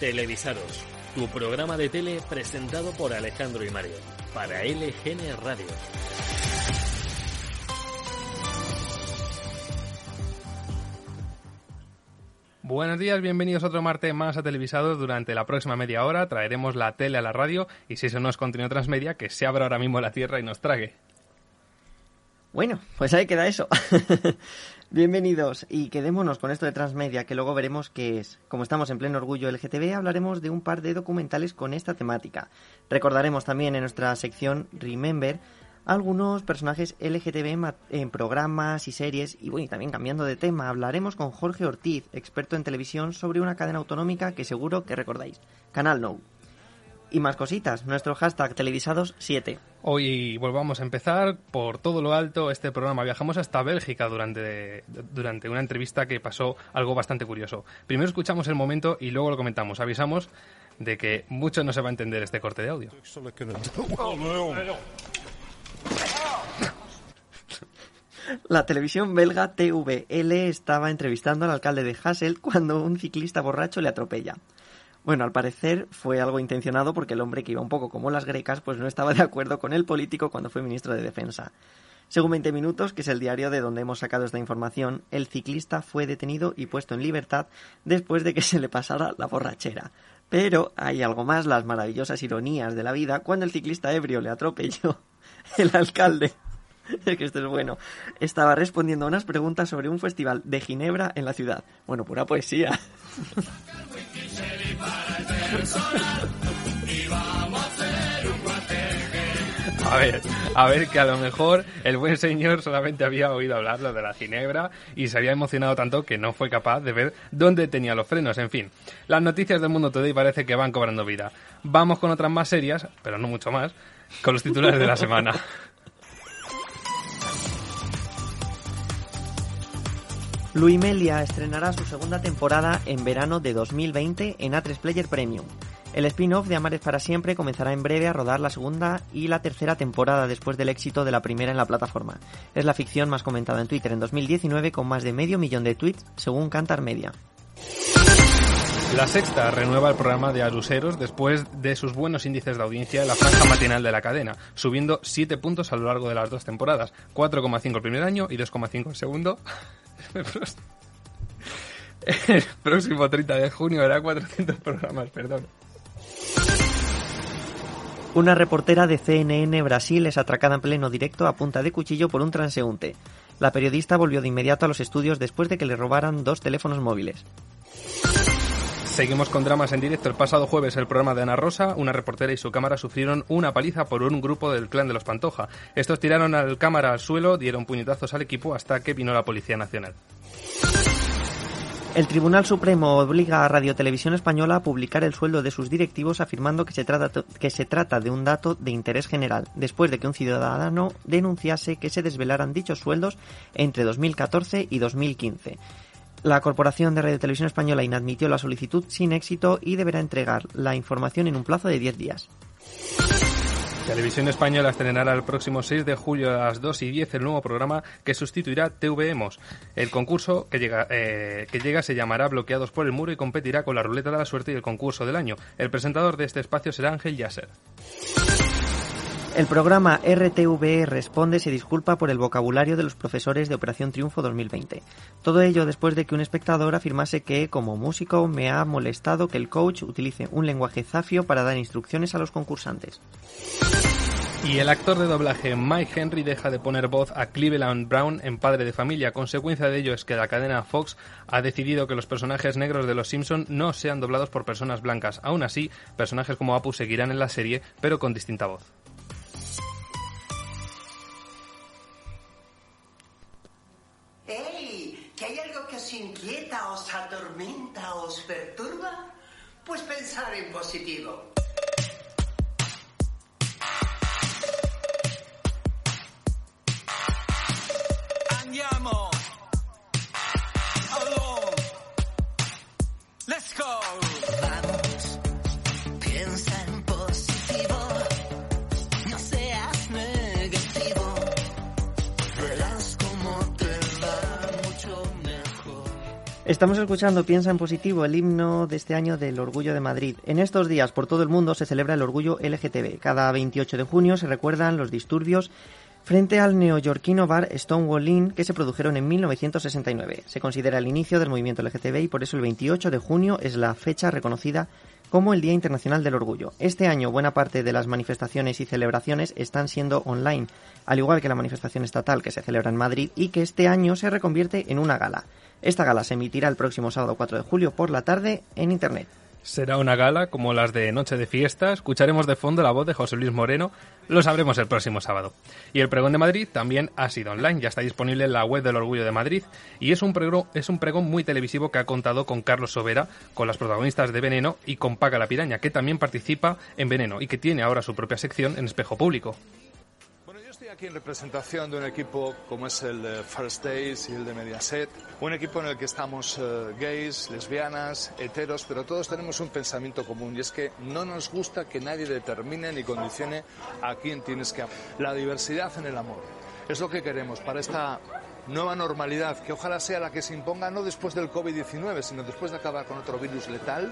Televisados, tu programa de tele presentado por Alejandro y Mario, para LGN Radio. Buenos días, bienvenidos otro martes más a Televisados. Durante la próxima media hora traeremos la tele a la radio y si eso no es contenido transmedia, que se abra ahora mismo la tierra y nos trague. Bueno, pues ahí queda eso. Bienvenidos y quedémonos con esto de transmedia que luego veremos qué es. Como estamos en pleno orgullo LGTB, hablaremos de un par de documentales con esta temática. Recordaremos también en nuestra sección Remember algunos personajes LGTB en programas y series y bueno, y también cambiando de tema, hablaremos con Jorge Ortiz, experto en televisión, sobre una cadena autonómica que seguro que recordáis, Canal No y más cositas. Nuestro hashtag televisados7. Hoy volvamos a empezar por todo lo alto este programa. Viajamos hasta Bélgica durante, durante una entrevista que pasó algo bastante curioso. Primero escuchamos el momento y luego lo comentamos. Avisamos de que mucho no se va a entender este corte de audio. La televisión belga TVL estaba entrevistando al alcalde de Hasselt cuando un ciclista borracho le atropella. Bueno, al parecer fue algo intencionado porque el hombre que iba un poco como las grecas, pues no estaba de acuerdo con el político cuando fue ministro de Defensa. Según 20 Minutos, que es el diario de donde hemos sacado esta información, el ciclista fue detenido y puesto en libertad después de que se le pasara la borrachera. Pero hay algo más, las maravillosas ironías de la vida, cuando el ciclista ebrio le atropelló, el alcalde es que esto es bueno. Estaba respondiendo a unas preguntas sobre un festival de Ginebra en la ciudad. Bueno, pura poesía. A ver, a ver que a lo mejor el buen señor solamente había oído hablar de la ginebra y se había emocionado tanto que no fue capaz de ver dónde tenía los frenos. En fin, las noticias del mundo today parece que van cobrando vida. Vamos con otras más serias, pero no mucho más, con los titulares de la semana. Luimelia estrenará su segunda temporada en verano de 2020 en A3 Player Premium. El spin-off de Amares para siempre comenzará en breve a rodar la segunda y la tercera temporada después del éxito de la primera en la plataforma. Es la ficción más comentada en Twitter en 2019 con más de medio millón de tweets según Cantar Media. La sexta renueva el programa de Aruseros después de sus buenos índices de audiencia en la franja matinal de la cadena, subiendo 7 puntos a lo largo de las dos temporadas, 4,5 el primer año y 2,5 el segundo. El próximo 30 de junio hará 400 programas, perdón. Una reportera de CNN Brasil es atracada en pleno directo a punta de cuchillo por un transeúnte. La periodista volvió de inmediato a los estudios después de que le robaran dos teléfonos móviles. Seguimos con dramas en directo. El pasado jueves el programa de Ana Rosa, una reportera y su cámara sufrieron una paliza por un grupo del clan de los Pantoja. Estos tiraron al cámara al suelo, dieron puñetazos al equipo hasta que vino la Policía Nacional. El Tribunal Supremo obliga a Radio Televisión Española a publicar el sueldo de sus directivos afirmando que se, trata, que se trata de un dato de interés general, después de que un ciudadano denunciase que se desvelaran dichos sueldos entre 2014 y 2015. La Corporación de Radio Televisión Española inadmitió la solicitud sin éxito y deberá entregar la información en un plazo de 10 días. Televisión Española estrenará el próximo 6 de julio a las 2 y 10 el nuevo programa que sustituirá TVemos. El concurso que llega, eh, que llega se llamará Bloqueados por el Muro y competirá con la Ruleta de la Suerte y el concurso del año. El presentador de este espacio será Ángel Yasser. El programa RTVE Responde se disculpa por el vocabulario de los profesores de Operación Triunfo 2020. Todo ello después de que un espectador afirmase que, como músico, me ha molestado que el coach utilice un lenguaje zafio para dar instrucciones a los concursantes. Y el actor de doblaje Mike Henry deja de poner voz a Cleveland Brown en Padre de Familia. Consecuencia de ello es que la cadena Fox ha decidido que los personajes negros de Los Simpson no sean doblados por personas blancas. Aún así, personajes como Apu seguirán en la serie, pero con distinta voz. Inquieta, os atormenta, os perturba? Pues pensar en positivo. Andiamo. Alone. Let's go. Estamos escuchando Piensa en positivo, el himno de este año del Orgullo de Madrid. En estos días por todo el mundo se celebra el Orgullo LGTB. Cada 28 de junio se recuerdan los disturbios frente al neoyorquino bar Stonewall Inn que se produjeron en 1969. Se considera el inicio del movimiento LGTB y por eso el 28 de junio es la fecha reconocida como el Día Internacional del Orgullo. Este año buena parte de las manifestaciones y celebraciones están siendo online, al igual que la manifestación estatal que se celebra en Madrid y que este año se reconvierte en una gala. Esta gala se emitirá el próximo sábado 4 de julio por la tarde en Internet. Será una gala como las de Noche de Fiesta. Escucharemos de fondo la voz de José Luis Moreno. Lo sabremos el próximo sábado. Y el pregón de Madrid también ha sido online. Ya está disponible en la web del Orgullo de Madrid. Y es un, pregón, es un pregón muy televisivo que ha contado con Carlos Sobera, con las protagonistas de Veneno y con Paca la Piraña, que también participa en Veneno y que tiene ahora su propia sección en Espejo Público. Estoy aquí en representación de un equipo como es el de First Days y el de Mediaset, un equipo en el que estamos eh, gays, lesbianas, heteros, pero todos tenemos un pensamiento común y es que no nos gusta que nadie determine ni condicione a quién tienes que amar. La diversidad en el amor es lo que queremos para esta nueva normalidad, que ojalá sea la que se imponga no después del COVID-19, sino después de acabar con otro virus letal,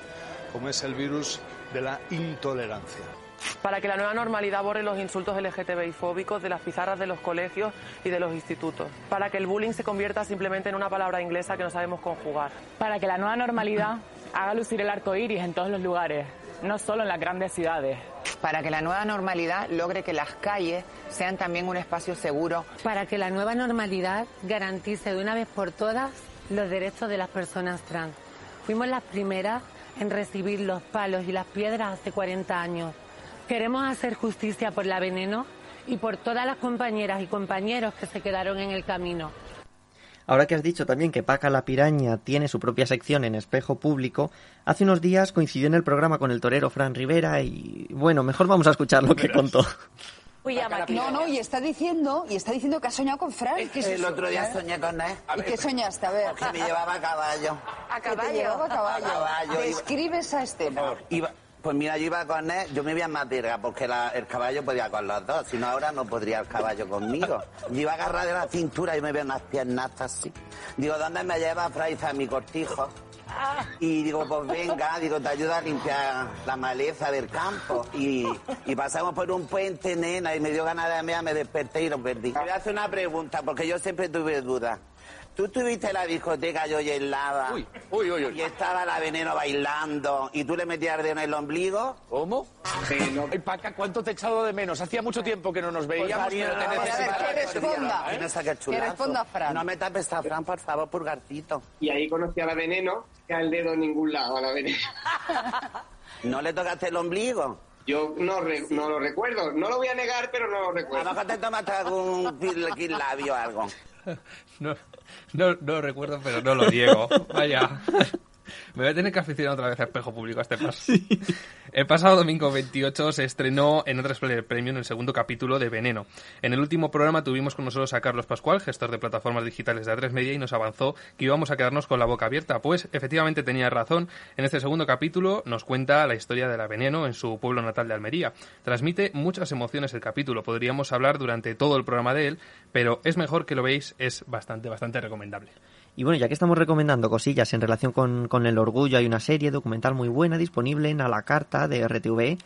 como es el virus de la intolerancia. Para que la nueva normalidad borre los insultos LGTBI fóbicos de las pizarras de los colegios y de los institutos, para que el bullying se convierta simplemente en una palabra inglesa que no sabemos conjugar. Para que la nueva normalidad haga lucir el arco iris en todos los lugares, no solo en las grandes ciudades. Para que la nueva normalidad logre que las calles sean también un espacio seguro. Para que la nueva normalidad garantice de una vez por todas los derechos de las personas trans. Fuimos las primeras en recibir los palos y las piedras hace 40 años. Queremos hacer justicia por la veneno y por todas las compañeras y compañeros que se quedaron en el camino. Ahora que has dicho también que Paca la Piraña tiene su propia sección en Espejo Público, hace unos días coincidió en el programa con el torero Fran Rivera y bueno, mejor vamos a escuchar lo que contó. No, no, y está diciendo, y está diciendo que ha soñado con Fran. ¿Qué es El eso? otro día soñé con él. ¿Y qué soñaste? A ver. Que me llevaba a caballo. ¿A caballo? llevaba a caballo. A caballo, Describe esa escena. Iba- pues mira, yo iba con él, yo me iba más verga porque la- el caballo podía con los dos, si no ahora no podría el caballo conmigo. Yo iba agarrado de la cintura y me veo unas piernas así. Digo, ¿dónde me lleva Fraiza mi cortijo? Y digo, pues venga, digo, te ayuda a limpiar la maleza del campo. Y, pasamos por un puente, nena, y me dio ganas de mear, me desperté y lo perdí. Te voy a hacer una pregunta, porque yo siempre tuve dudas. Tú tuviste la discoteca yo y el lava. Uy, uy, uy, Y estaba la veneno bailando. ¿Y tú le metías dedo en el ombligo? ¿Cómo? Ay, Paca, ¿cuánto te he echado de menos? Hacía mucho tiempo que no nos veíamos, Pues, pero te necesitaba. que responda. ¿Quién es aquel chulazo? Que responda Fran. No me tapes a Fran, por favor, purgarcito. Y ahí conocí a la veneno, que al dedo en ningún lado a la veneno. ¿No le tocaste el ombligo? Yo no, re- no lo recuerdo, no lo voy a negar, pero no lo A recuerdo. lo mejor te tomaste algún labio o algo. No, no, no lo recuerdo, pero no lo niego. Vaya. Me voy a tener que aficionar otra vez a espejo público a este paso. El pasado domingo 28 se estrenó en otras Premium el segundo capítulo de Veneno. En el último programa tuvimos con nosotros a Carlos Pascual, gestor de plataformas digitales de A3 Media, y nos avanzó que íbamos a quedarnos con la boca abierta. Pues efectivamente tenía razón. En este segundo capítulo nos cuenta la historia de la Veneno en su pueblo natal de Almería. Transmite muchas emociones el capítulo. Podríamos hablar durante todo el programa de él, pero es mejor que lo veáis. Es bastante, bastante recomendable. Y bueno, ya que estamos recomendando cosillas en relación con, el orgullo, hay una serie documental muy buena disponible en A la Carta de RTV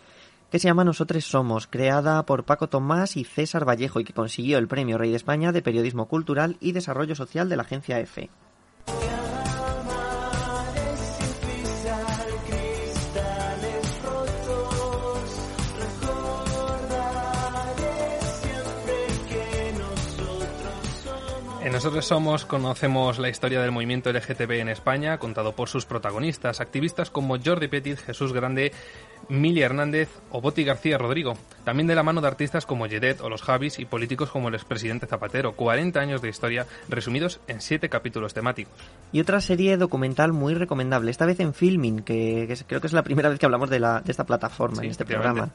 que se llama Nosotros Somos, creada por Paco Tomás y César Vallejo y que consiguió el Premio Rey de España de Periodismo Cultural y Desarrollo Social de la agencia EFE. En Nosotros Somos conocemos la historia del movimiento LGTB en España, contado por sus protagonistas, activistas como Jordi Petit, Jesús Grande, Mili Hernández o Boti García Rodrigo. También de la mano de artistas como Yedet o los Javis y políticos como el expresidente Zapatero. 40 años de historia resumidos en 7 capítulos temáticos. Y otra serie documental muy recomendable, esta vez en Filming, que, creo que es la primera vez que hablamos de, la, de esta plataforma Sí, en este programa.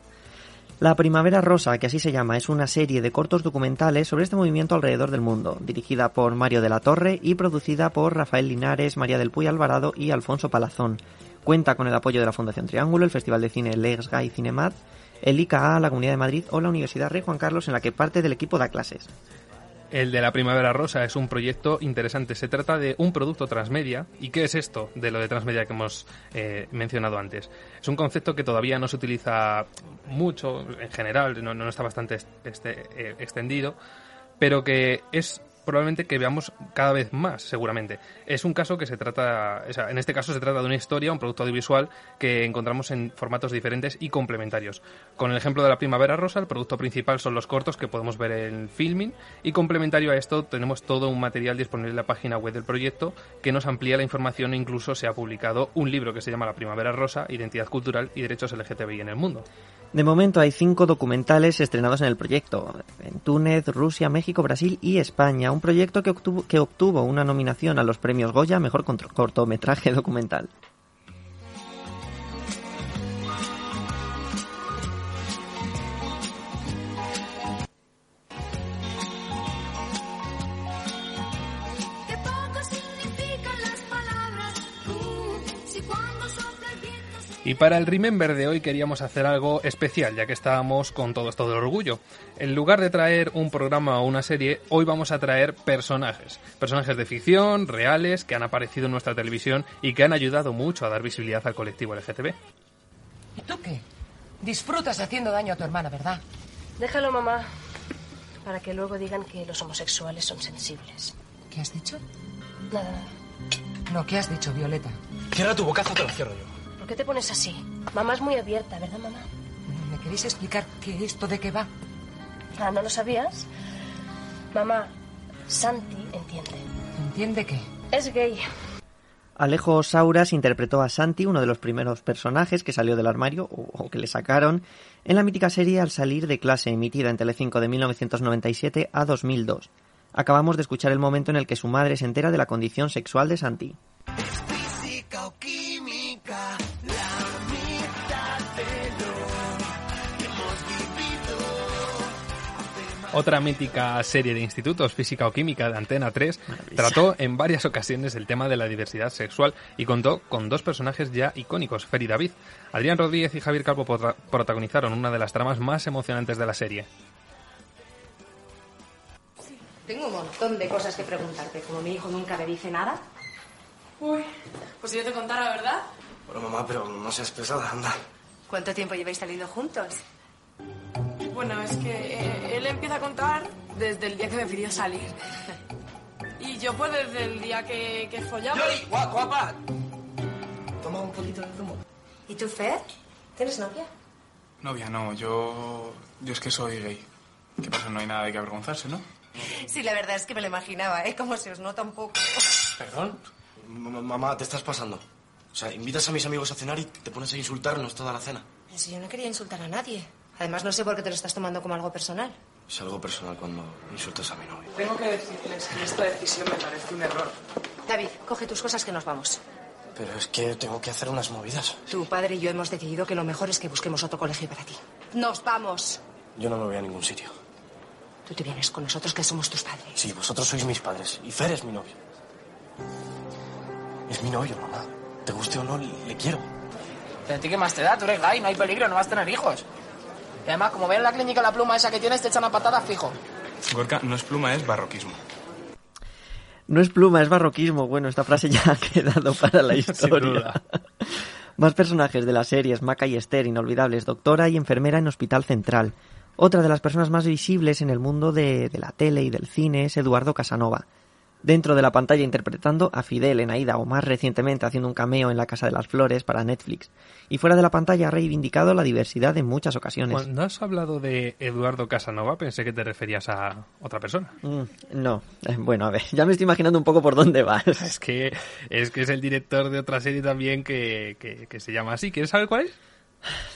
La Primavera Rosa, que así se llama, es una serie de cortos documentales sobre este movimiento alrededor del mundo, dirigida por Mario de la Torre y producida por Rafael Linares, María del Puy Alvarado y Alfonso Palazón. Cuenta con el apoyo de la Fundación Triángulo, el Festival de Cine Lex Gay Cinemat, el ICA, la Comunidad de Madrid o la Universidad Rey Juan Carlos, en la que parte del equipo da clases. El de la Primavera Rosa es un proyecto interesante. Se trata de un producto transmedia. ¿Y qué es esto de lo de transmedia que hemos eh, mencionado antes? Es un concepto que todavía no se utiliza mucho en general, no, está bastante este, eh, extendido, pero que es probablemente que veamos cada vez más, seguramente. Es un caso que se trata, o sea, en este caso se trata de una historia, un producto audiovisual que encontramos en formatos diferentes y complementarios. Con el ejemplo de la Primavera Rosa, el producto principal son los cortos que podemos ver en Filming y complementario a esto tenemos todo un material disponible en la página web del proyecto que nos amplía la información e incluso se ha publicado un libro que se llama La Primavera Rosa, Identidad Cultural y Derechos LGTBI en el Mundo. De momento hay cinco documentales estrenados en el proyecto, en Túnez, Rusia, México, Brasil y España, un proyecto que obtuvo, una nominación a los premios Goya Mejor Cortometraje Documental. Y para el Remember de hoy queríamos hacer algo especial, ya que estábamos con todo esto del orgullo. En lugar de traer un programa o una serie, hoy vamos a traer personajes. Personajes de ficción, reales, que han aparecido en nuestra televisión y que han ayudado mucho a dar visibilidad al colectivo LGTB. ¿Y tú qué? Disfrutas haciendo daño a tu hermana, ¿verdad? Déjalo, mamá. Para que luego digan que los homosexuales son sensibles. ¿Qué has dicho? Nada, nada. No, ¿qué has dicho, Violeta? Cierra tu bocazo, te lo cierro yo. ¿Por qué te pones así? Mamá es muy abierta, ¿verdad, mamá? ¿Me queréis explicar qué esto de qué va? Ah, ¿no lo sabías? Mamá, Santi entiende. ¿Entiende qué? Es gay. Alejo Sauras interpretó a Santi, uno de los primeros personajes que salió del armario o, o que le sacaron en la mítica serie Al salir de clase, emitida en Telecinco de 1997 a 2002. Acabamos de escuchar el momento en el que su madre se entera de la condición sexual de Santi. Física o química, Otra mítica serie de institutos, Física o Química de Antena 3, trató en varias ocasiones el tema de la diversidad sexual y contó con dos personajes ya icónicos, Fer y David. Adrián Rodríguez y Javier Calvo prota- protagonizaron una de las tramas más emocionantes de la serie. Tengo un montón de cosas que preguntarte. Como mi hijo nunca me dice nada. Uy, pues si yo te contara, ¿verdad? Bueno, mamá, pero no seas pesada, anda. ¿Cuánto tiempo lleváis saliendo juntos? Bueno, es que eh, él empieza a contar desde el día que me pidió salir. Y yo pues desde el día que, que follamos. guapa! Toma un poquito de zumo. ¿Y tú, Fer? ¿Tienes novia? Novia, no, yo. Yo es que soy gay. ¿Qué pasa? No hay nada de que avergonzarse, ¿no? Sí, la verdad es que me lo imaginaba, ¿eh? Como se os nota un poco. ¿Perdón? M- mamá, te estás pasando. O sea, invitas a mis amigos a cenar y te pones a insultarnos toda la cena. Si yo no quería insultar a nadie. Además, no sé por qué te lo estás tomando como algo personal. Es algo personal cuando insultas a mi novio. Tengo que decirles que esta decisión me parece un error. David, coge tus cosas que nos vamos. Pero es que tengo que hacer unas movidas. Tu padre y yo hemos decidido que lo mejor es que busquemos otro colegio para ti. ¡Nos vamos! Yo no me voy a ningún sitio. Tú te vienes con nosotros que somos tus padres. Sí, vosotros sois mis padres. Y Fer es mi novio. Es mi novio, mamá. Te guste o no, le quiero. ¿Pero a ti qué más te da? Tú eres gay, no hay peligro, no vas a tener hijos. Y además, como ven en la clínica la pluma esa que tienes, te echan a patada fijo. Gorka, no es pluma, es barroquismo. No es pluma, es barroquismo. Bueno, esta frase ya ha quedado para la historia. Más personajes de las series, Maca y Esther, inolvidables, doctora y enfermera en Hospital Central. Otra de las personas más visibles en el mundo de, de la tele y del cine es Eduardo Casanova. Dentro de la pantalla interpretando a Fidel en Aida o más recientemente haciendo un cameo en La Casa de las Flores para Netflix. Y fuera de la pantalla ha reivindicado la diversidad en muchas ocasiones. Cuando has hablado de Eduardo Casanova, pensé que te referías a otra persona. Mm, no, Eh, bueno, a ver, ya me estoy imaginando un poco por dónde vas. Es que es, que es el director de otra serie también que, que, que se llama así. ¿Quieres saber cuál es?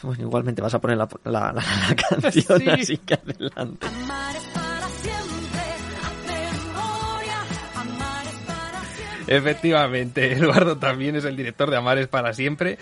Bueno, igualmente vas a poner la, la- la- la canción, Sí. así que adelante. Efectivamente, Eduardo también es el director de Amares para siempre.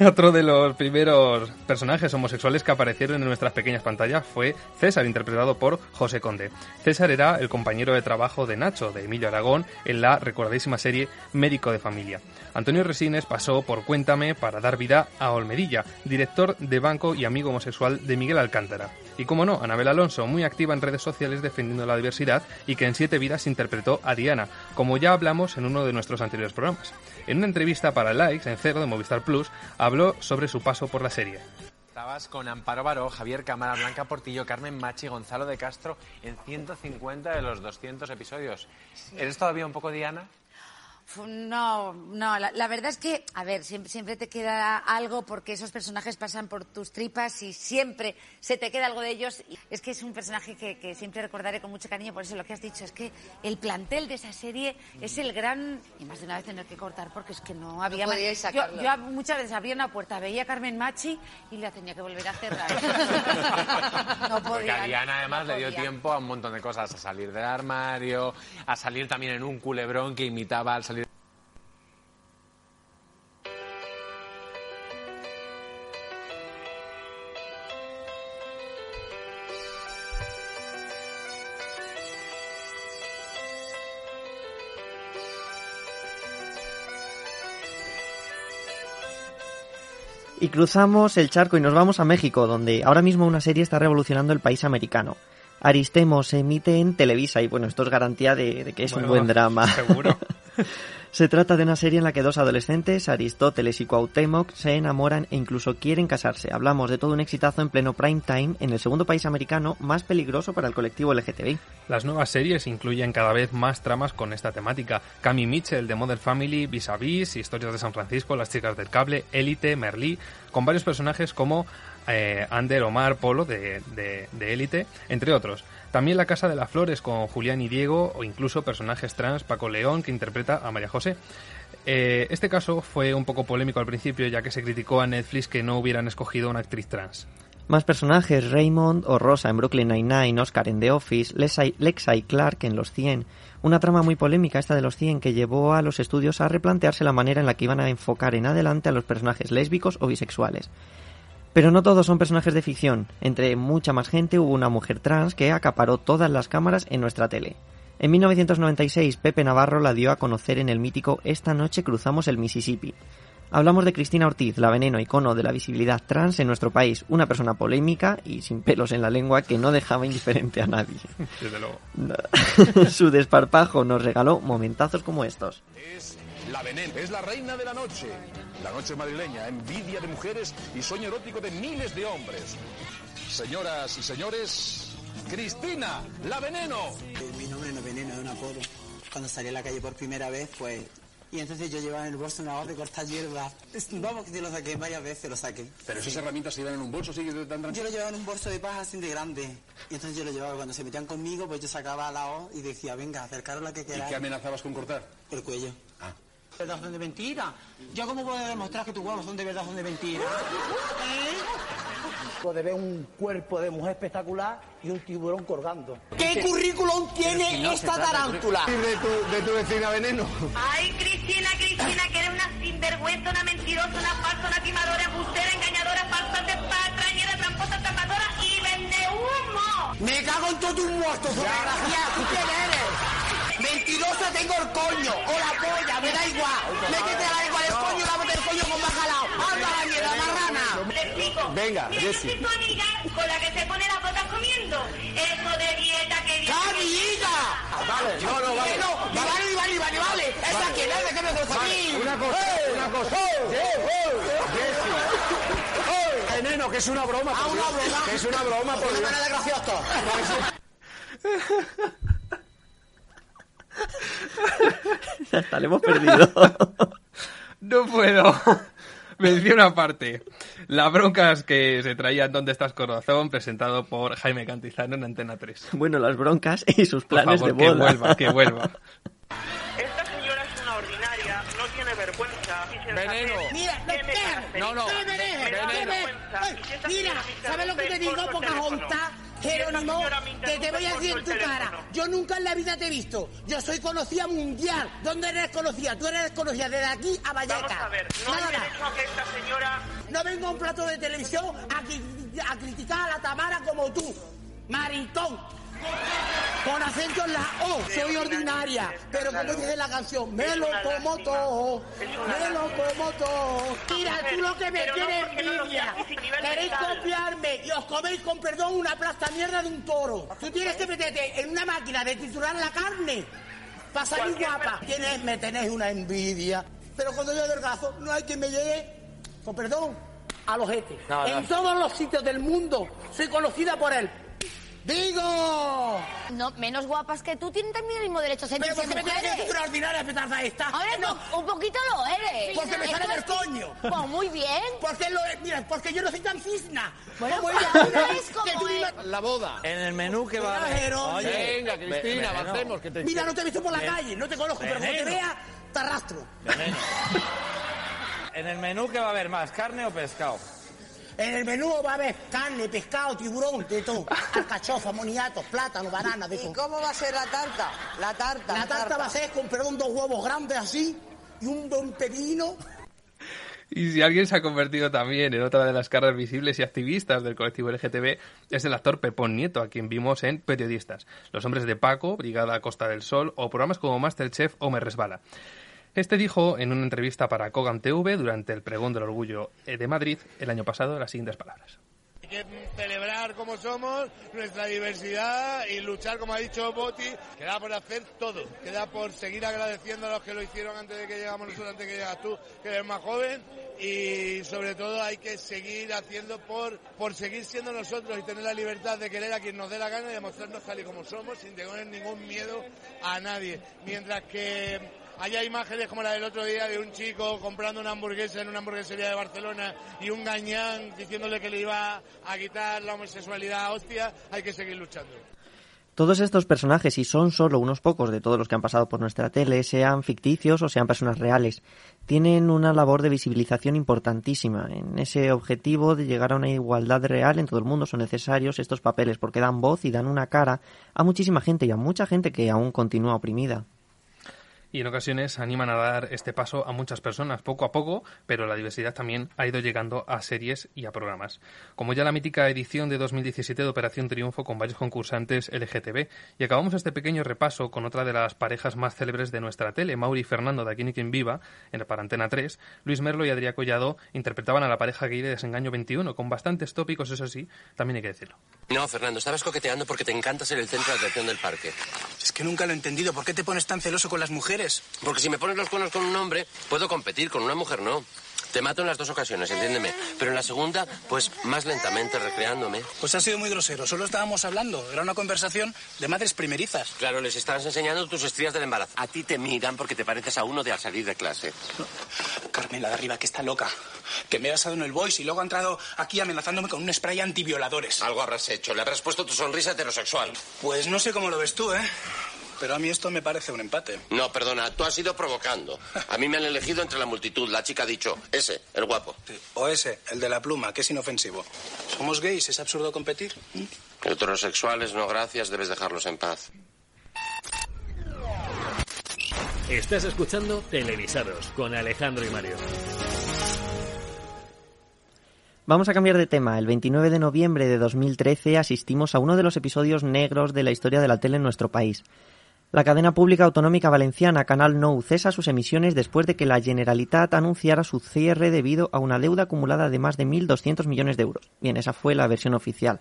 Otro de los primeros personajes homosexuales que aparecieron en nuestras pequeñas pantallas fue César, interpretado por José Conde. César era el compañero de trabajo de Nacho, de Emilio Aragón, en la recordadísima serie Médico de Familia. Antonio Resines pasó por Cuéntame para dar vida a Olmedilla, director de banco y amigo homosexual de Miguel Alcántara. Y como no, Anabel Alonso, muy activa en redes sociales defendiendo la diversidad y que en Siete Vidas interpretó a Diana, como ya hablamos en uno de nuestros anteriores programas. En una entrevista para Likes en Cero de Movistar Plus, habló sobre su paso por la serie. Estabas con Amparo Baró, Javier Cámara, Blanca Portillo, Carmen Machi, Gonzalo de Castro en 150 de los 200 episodios. ¿Eres todavía un poco Diana? Fu- No, no, la, la verdad es que, a ver, siempre, siempre te queda algo porque esos personajes pasan por tus tripas y siempre se te queda algo de ellos. Y es que es un personaje que, que siempre recordaré con mucho cariño, por eso lo que has dicho es que el plantel de esa serie es el gran... Y más de una vez tener que cortar porque es que no había... No más- podíais yo, sacarlo. yo muchas veces abría una puerta, veía a Carmen Machi y la tenía que volver a cerrar. no Porque podía. a Diana además no le dio tiempo a un montón de cosas, a salir del armario, a salir también en un culebrón que imitaba al salir. Y cruzamos el charco y nos vamos a México, donde ahora mismo una serie está revolucionando el país americano. Aristemo se emite en Televisa y bueno, esto es garantía de, de que es Bueno, un buen drama. seguro. se trata de una serie en la que dos adolescentes, Aristóteles y Cuauhtémoc, se enamoran e incluso quieren casarse. Hablamos de todo un exitazo en pleno prime time en el segundo país americano más peligroso para el colectivo LGTBI. Las nuevas series incluyen cada vez más tramas con esta temática. Cami Mitchell de Mother Family, Vis a Vis, Historias de San Francisco, Las chicas del cable, Élite, Merlí, con varios personajes como eh, Omar Polo de, de, Élite, entre otros. También La Casa de las Flores con Julián y Diego o incluso personajes trans, Paco León que interpreta a María José. Eh, este caso fue un poco polémico al principio ya que se criticó a Netflix que no hubieran escogido una actriz trans. Más personajes, Raymond o Rosa en Brooklyn Nine-Nine, Oscar en The Office, Lexi, Lexi Clark en Los 100. Una trama muy polémica esta de Los 100 que llevó a los estudios a replantearse la manera en la que iban a enfocar en adelante a los personajes lésbicos o bisexuales. Pero no todos son personajes de ficción. Entre mucha más gente hubo una mujer trans que acaparó todas las cámaras en nuestra tele. En 1996, Pepe Navarro la dio a conocer en el mítico Esta noche cruzamos el Mississippi. Hablamos de Cristina Ortiz, la veneno icono de la visibilidad trans en nuestro país, una persona polémica y sin pelos en la lengua que no dejaba indiferente a nadie. Desde luego. Su desparpajo nos regaló momentazos como estos. Es la veneno, es la reina de la noche. La noche madrileña, envidia de mujeres y sueño erótico de miles de hombres. Señoras y señores, Cristina, la veneno. Mi nombre no es veneno, es un apodo. Cuando salí a la calle por primera vez, pues... Y entonces yo llevaba en el bolso una hoja de cortar hierba. Vamos, que yo lo saqué varias veces, lo saqué. Pero esas herramientas se llevan en un bolso, sí, tan Yo lo llevaba en un bolso de paja así de grande. Y entonces yo lo llevaba, cuando se metían conmigo, pues yo sacaba la hoja y decía, venga, acercaros la que ¿Y queráis. qué amenazabas con cortar? El cuello. ¿Verdad son de mentira? ¿Yo cómo puedo demostrar que tus huevos son de verdad son de mentira? De ver un cuerpo de mujer espectacular y un tiburón colgando. ¿Qué currículum tiene esta tarántula? De tu, de tu vecina veneno. Ay, Cristina, Cristina, que eres una sinvergüenza, una mentirosa, una falsa, una timadora, embustera, engañadora, falsa, patrañera, tramposa, tapadora y vende humo. Me cago en todos tus muertos, desgraciada. ¿Tú quién eres? Mentirosa tengo el coño o la polla, me da igual. Métete la igual el coño, lávate el coño con bacalao. ¡Anda la mierda, marrana! Le explico. Venga, Mira, Jessy. yo soy tu amiga con la que se pone las botas comiendo. Eso de dieta que dieta. que ¡Camillita! Vale, no, no, vale. No, vale, vale, vale, vale. ¿Esa quién es? ¿De qué me gusta a mí? Una cosa, ¡Eh! una cosa. ¡Eh! Jessy. Veneno, que es una broma. ¡Ah, una broma! Que es una broma, por ¡Una Dios. manera de gracioso! Hasta le hemos perdido. No puedo. Mención aparte. Las broncas que se traían ¿Dónde estás corazón? Presentado por Jaime Cantizano en Antena 3. Bueno, las broncas y sus Por planes favor, de que boda. vuelva, que vuelva. Esta señora es una ordinaria, no tiene vergüenza. Veneno. Mira, no, no, no, veneno. Mira, ¿sabes lo que te digo, Pocahontas? Jerónimo, que te voy a decir en tu cara. Yo nunca en la vida te he visto. Yo soy conocida mundial. ¿Dónde eres conocida? Tú eres conocida desde aquí a Vallecas. Vamos a ver, no hay derecho a que esta señora... No vengo a un plato de televisión a criticar a la Tamara como tú. Maritón. Con acento en la O, soy ordinaria. Pero como dice la canción, me lo como todo. Me lo como todo. Mira, tú lo que me tienes envidia. Queréis copiarme y os coméis con perdón una plasta mierda de un toro. Tú tienes que meterte en una máquina de triturar la carne. Para salir guapa. Tienes, me tenéis una envidia. Pero cuando yo adelgazo, no hay quien me llegue, con perdón, a los jetes. No, no. En todos los sitios del mundo soy conocida por él. ¡Digo! No, menos guapas que tú tienen también el mismo derecho a Pero porque me tienes que mujeres. decir una ordinaria petarda esta. Ahora No. no, un poquito lo eres. Porque me sale del es- coño. Pues muy bien. Porque lo mira, porque yo no soy tan cisna. Bueno, como pues es. misma- La boda. En el menú que va a haber. Oye, venga, Cristina, avancemos. Que te... Mira, no te he visto por la calle, no te conozco, pero como te vea, te arrastro. En el menú que va a haber más, carne o pescado. En el menú va a haber carne, pescado, tiburón, de todo. Alcachofa, moniatos, plátano, banana, de todo. ¿Y cómo va a ser la tarta? La tarta. La tarta va a ser con, perdón, dos huevos grandes así y un buen pepino. Y si alguien se ha convertido también en otra de las caras visibles y activistas del colectivo LGTB, es el actor Pepón Nieto, a quien vimos en Periodistas, Los Hombres de Paco, Brigada Costa del Sol o programas como Masterchef o Me Resbala. Este dijo en una entrevista para Kogan TV durante el pregón del orgullo eh, de Madrid el año pasado las siguientes palabras. Hay que celebrar como somos, nuestra diversidad y luchar, como ha dicho Boti. Queda por hacer todo. Queda por seguir agradeciendo a los que lo hicieron antes de que llegamos nosotros, antes de que llegas tú, que eres más joven. Y sobre todo hay que seguir haciendo por, por seguir siendo nosotros y tener la libertad de querer a quien nos dé la gana y demostrarnos tal y como somos sin tener ningún miedo a nadie. Mientras que haya imágenes como la del otro día de un chico comprando una hamburguesa en una hamburguesería de Barcelona y un gañán diciéndole que le iba a quitar la homosexualidad, hostia, hay que seguir luchando. Todos estos personajes, y son solo unos pocos de todos los que han pasado por nuestra tele, sean ficticios o sean personas reales, tienen una labor de visibilización importantísima. En ese objetivo de llegar a una igualdad real en todo el mundo son necesarios estos papeles porque dan voz y dan una cara a muchísima gente y a mucha gente que aún continúa oprimida. Y en ocasiones animan a dar este paso a muchas personas, poco a poco, pero la diversidad también ha ido llegando a series y a programas. Como ya la mítica edición de 2017 de Operación Triunfo con varios concursantes LGTB. Y acabamos este pequeño repaso con otra de las parejas más célebres de nuestra tele, Mauri y Fernando de Aquí ni quien viva, en el Parantena 3. Luis Merlo y Adrià Collado interpretaban a la pareja gay de Desengaño 21, con bastantes tópicos, eso sí, también hay que decirlo. No, Fernando, estabas coqueteando porque te encanta ser el centro de atención del parque. Es que nunca lo he entendido. ¿Por qué te pones tan celoso con las mujeres? Porque si me pones los cuernos con un hombre, puedo competir, con una mujer no. Te mato en las dos ocasiones, entiéndeme. Pero en la segunda, pues más lentamente, recreándome. Pues ha sido muy grosero. Solo estábamos hablando. Era una conversación de madres primerizas. Claro, les estabas enseñando tus estrías del embarazo. A ti te miran porque te pareces a uno de al salir de clase. Carmen, la de arriba, que está loca. Que me ha basado en el voice y luego ha entrado aquí amenazándome con un spray antivioladores. Algo habrás hecho. Le habrás puesto tu sonrisa heterosexual. Pues no sé cómo lo ves tú, ¿eh? Pero a mí esto me parece un empate. No, perdona, tú has ido provocando. A mí me han elegido entre la multitud. La chica ha dicho, ese, el guapo. O ese, el de la pluma, que es inofensivo. Somos gays, es absurdo competir. Heterosexuales, no gracias, debes dejarlos en paz. Estás escuchando Televisados con Alejandro y Mario. Vamos a cambiar de tema. El 29 de noviembre de 2013 asistimos a uno de los episodios negros de la historia de la tele en nuestro país. La cadena pública autonómica valenciana Canal Nou cesa sus emisiones después de que la Generalitat anunciara su cierre debido a una deuda acumulada de más de 1.200 millones de euros. Bien, esa fue la versión oficial.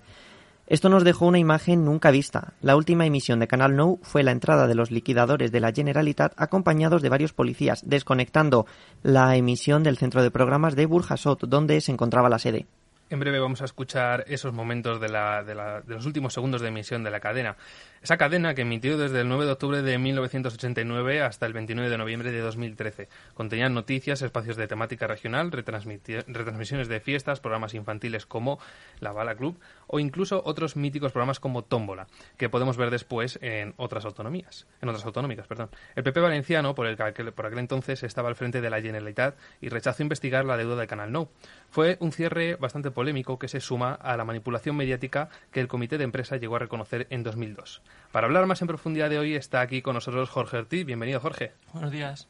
Esto nos dejó una imagen nunca vista. La última emisión de Canal Nou fue la entrada de los liquidadores de la Generalitat acompañados de varios policías, desconectando la emisión del centro de programas de Burjasot, donde se encontraba la sede. En breve vamos a escuchar esos momentos de, de, los últimos segundos de emisión de la cadena. Esa cadena que emitió desde el 9 de octubre de 1989 hasta el 29 de noviembre de 2013. Contenía noticias, espacios de temática regional, retransmisiones de fiestas, programas infantiles como La Bala Club o incluso otros míticos programas como Tómbola, que podemos ver después en otras autonomías, en otras autonómicas, perdón. El PP valenciano, por, el, que por aquel entonces, estaba al frente de la Generalitat y rechazó investigar la deuda de Canal Nou. Fue un cierre bastante polémico que se suma a la manipulación mediática que el comité de empresa llegó a reconocer en 2002. Para hablar más en profundidad de hoy está aquí con nosotros Jorge Ortiz. Bienvenido, Jorge. Buenos días.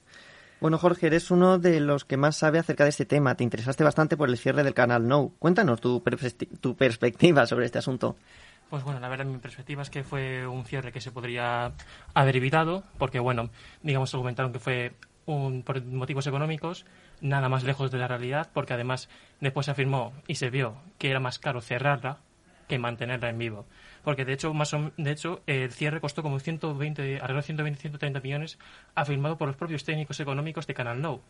Bueno, Jorge, eres uno de los que más sabe acerca de este tema. Te interesaste bastante por el cierre del canal No. Cuéntanos tu perspectiva sobre este asunto. Pues bueno, la verdad, mi perspectiva es que fue un cierre que se podría haber evitado, porque bueno, digamos, argumentaron que fue un, por motivos económicos, nada más lejos de la realidad, porque además después se afirmó y se vio que era más caro cerrarla que mantenerla en vivo. Porque de hecho, más o- de hecho el cierre costó como 120, alrededor de 120, 130 millones, afirmado por los propios técnicos económicos de Canal No,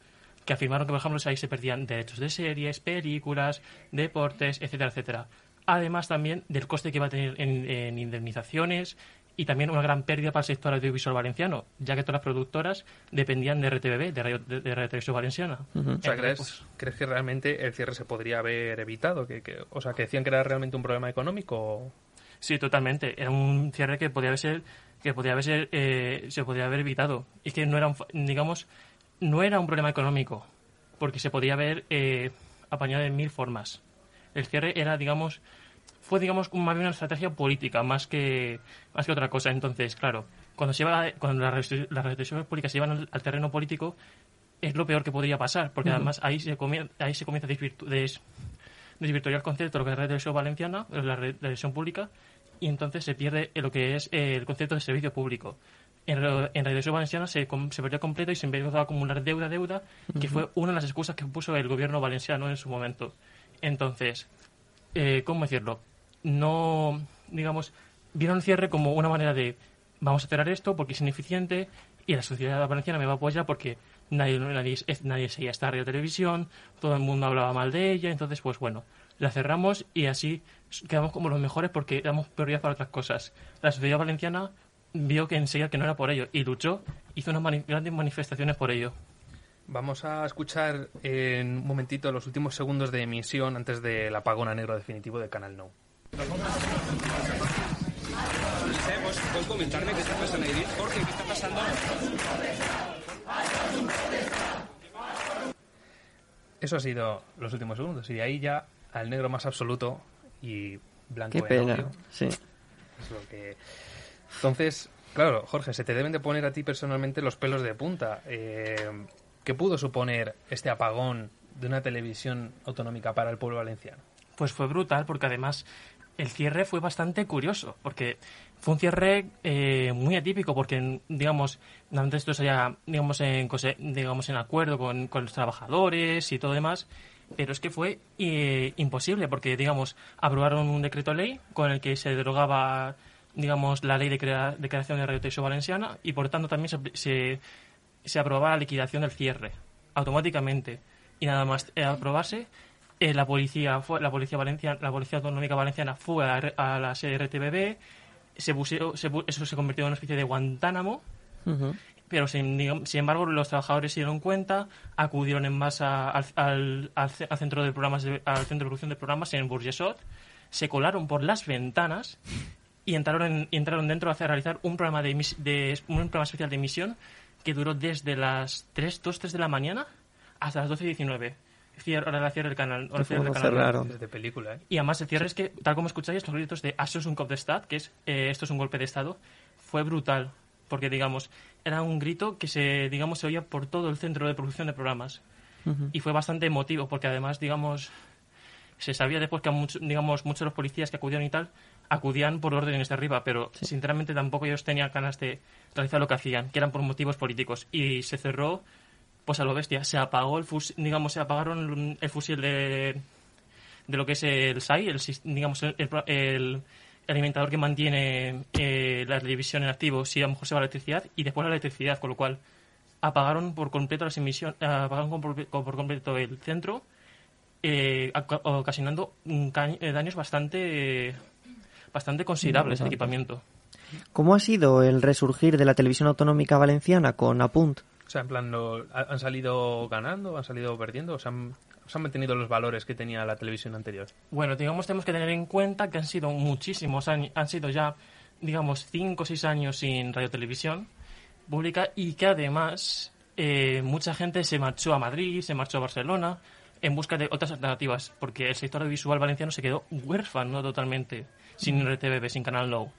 que afirmaron que, por ejemplo, ahí se perdían derechos de series, películas, deportes, etcétera, etcétera. Además también del coste que iba a tener en, en indemnizaciones y también una gran pérdida para el sector audiovisual valenciano, ya que todas las productoras dependían de RTBB, de Radio, de, de Radio Televisión Valenciana. O sea, ¿crees, pues, crees que realmente el cierre se podría haber evitado? Que, que- o sea, que decían que era realmente un problema económico. Sí, totalmente. Era un cierre que podía haber que podía haber ser, eh, se podía haber evitado. Y que no era, un digamos, no era un problema económico, porque se podía haber eh, apañado de mil formas. El cierre era, digamos, fue, digamos, más bien una estrategia política, más que, más que otra cosa. Entonces, claro, cuando se iba, cuando las restri- las restricciones políticas se llevan al, al terreno político, es lo peor que podría pasar, porque además ahí se, comie- ahí se comienza a desvirtu- des- desvirtuar el concepto de lo que es la red de televisión valenciana, la red de televisión pública, y entonces se pierde lo que es el concepto de servicio público. En, en televisión valenciana se, se perdió completo y se empezó a acumular deuda, deuda, que Ujú. fue una de las excusas que puso el gobierno valenciano en su momento. Entonces, eh, ¿cómo decirlo? No, digamos, vieron el cierre como una manera de vamos a cerrar esto porque es ineficiente y la sociedad valenciana me va a apoyar porque nadie, nadie, nadie seguía esta radio televisión, todo el mundo hablaba mal de ella, entonces pues bueno, la cerramos y así quedamos como los mejores porque damos prioridad para otras cosas. La sociedad valenciana vio que enseguida que no era por ello y luchó, hizo unas grandes manifestaciones por ello. Vamos a escuchar en un momentito los últimos segundos de emisión antes del apagón a negro definitivo de Canal No. Eso ha sido los últimos segundos y de ahí ya al negro más absoluto y blanco Qué en pena, audio. sí. Es lo que... Entonces, claro, Jorge, se te deben de poner a ti personalmente los pelos de punta. Eh, ¿Qué pudo suponer este apagón de una televisión autonómica para el pueblo valenciano? Pues fue brutal porque además el cierre fue bastante curioso porque fue un cierre eh, muy atípico porque digamos antes esto sería digamos en digamos en acuerdo con, con los trabajadores y todo demás pero es que fue eh, imposible porque digamos aprobaron un decreto ley con el que se derogaba digamos la ley de, crea- de creación de Radio Televisión Valenciana y por tanto también se, se, aprobaba la liquidación del cierre automáticamente. Y nada más eh, aprobarse eh, la policía fue la policía valenciana la policía autonómica valenciana fue a, a la sede RTBB se se eso se convirtió en una especie de Guantánamo pero sin, sin embargo los trabajadores se dieron cuenta acudieron en masa al, al, al ce- al centro de programas de- al centro de producción de programas en Burgesot se colaron por las ventanas y entraron en- y entraron dentro a hacer realizar un programa de, de un programa especial de emisión que duró desde las 3, 2, 3 de la mañana hasta las 12 y 19 Cier- hora de la cierre del canal. hora de Qué cierre del bueno, canal. cerraron. De película, ¿eh? Y además el cierre es que, tal como escucháis, los gritos de es un cop d'estat, que es eh, esto es un golpe de Estado, fue brutal. Porque, digamos, era un grito que se, digamos, se oía por todo el centro de producción de programas. Y fue bastante emotivo, porque además, digamos, se sabía después que mucho- digamos, muchos de los policías que acudían y tal, acudían por órdenes de arriba, pero sinceramente tampoco ellos tenían ganas de realizar lo que hacían, que eran por motivos políticos. Y se cerró, pues a lo bestia, se apagó el fusil, digamos, se apagaron el fusil de, de lo que es el SAI, el, digamos, el, el, pro- el alimentador que mantiene eh, la televisión en activo si a lo mejor se va la electricidad y después la electricidad, con lo cual apagaron por completo las emisiones, apagaron con- por, por completo el centro, eh, oca- ocasionando eh, daños bastante, eh, bastante considerables al equipamiento. ¿Cómo ha sido el resurgir de la televisión autonómica valenciana con Apunt? O sea, en plan, ¿han salido ganando, han salido perdiendo? O sea, han- se han mantenido los valores que tenía la televisión anterior? Bueno, digamos, tenemos que tener en cuenta que han sido muchísimos años, han sido ya, digamos, cinco o seis años sin radiotelevisión pública y que además eh, mucha gente se marchó a Madrid, se marchó a Barcelona en busca de otras alternativas, porque el sector audiovisual valenciano se quedó huérfano totalmente, sin RTVB, sin Canal Low.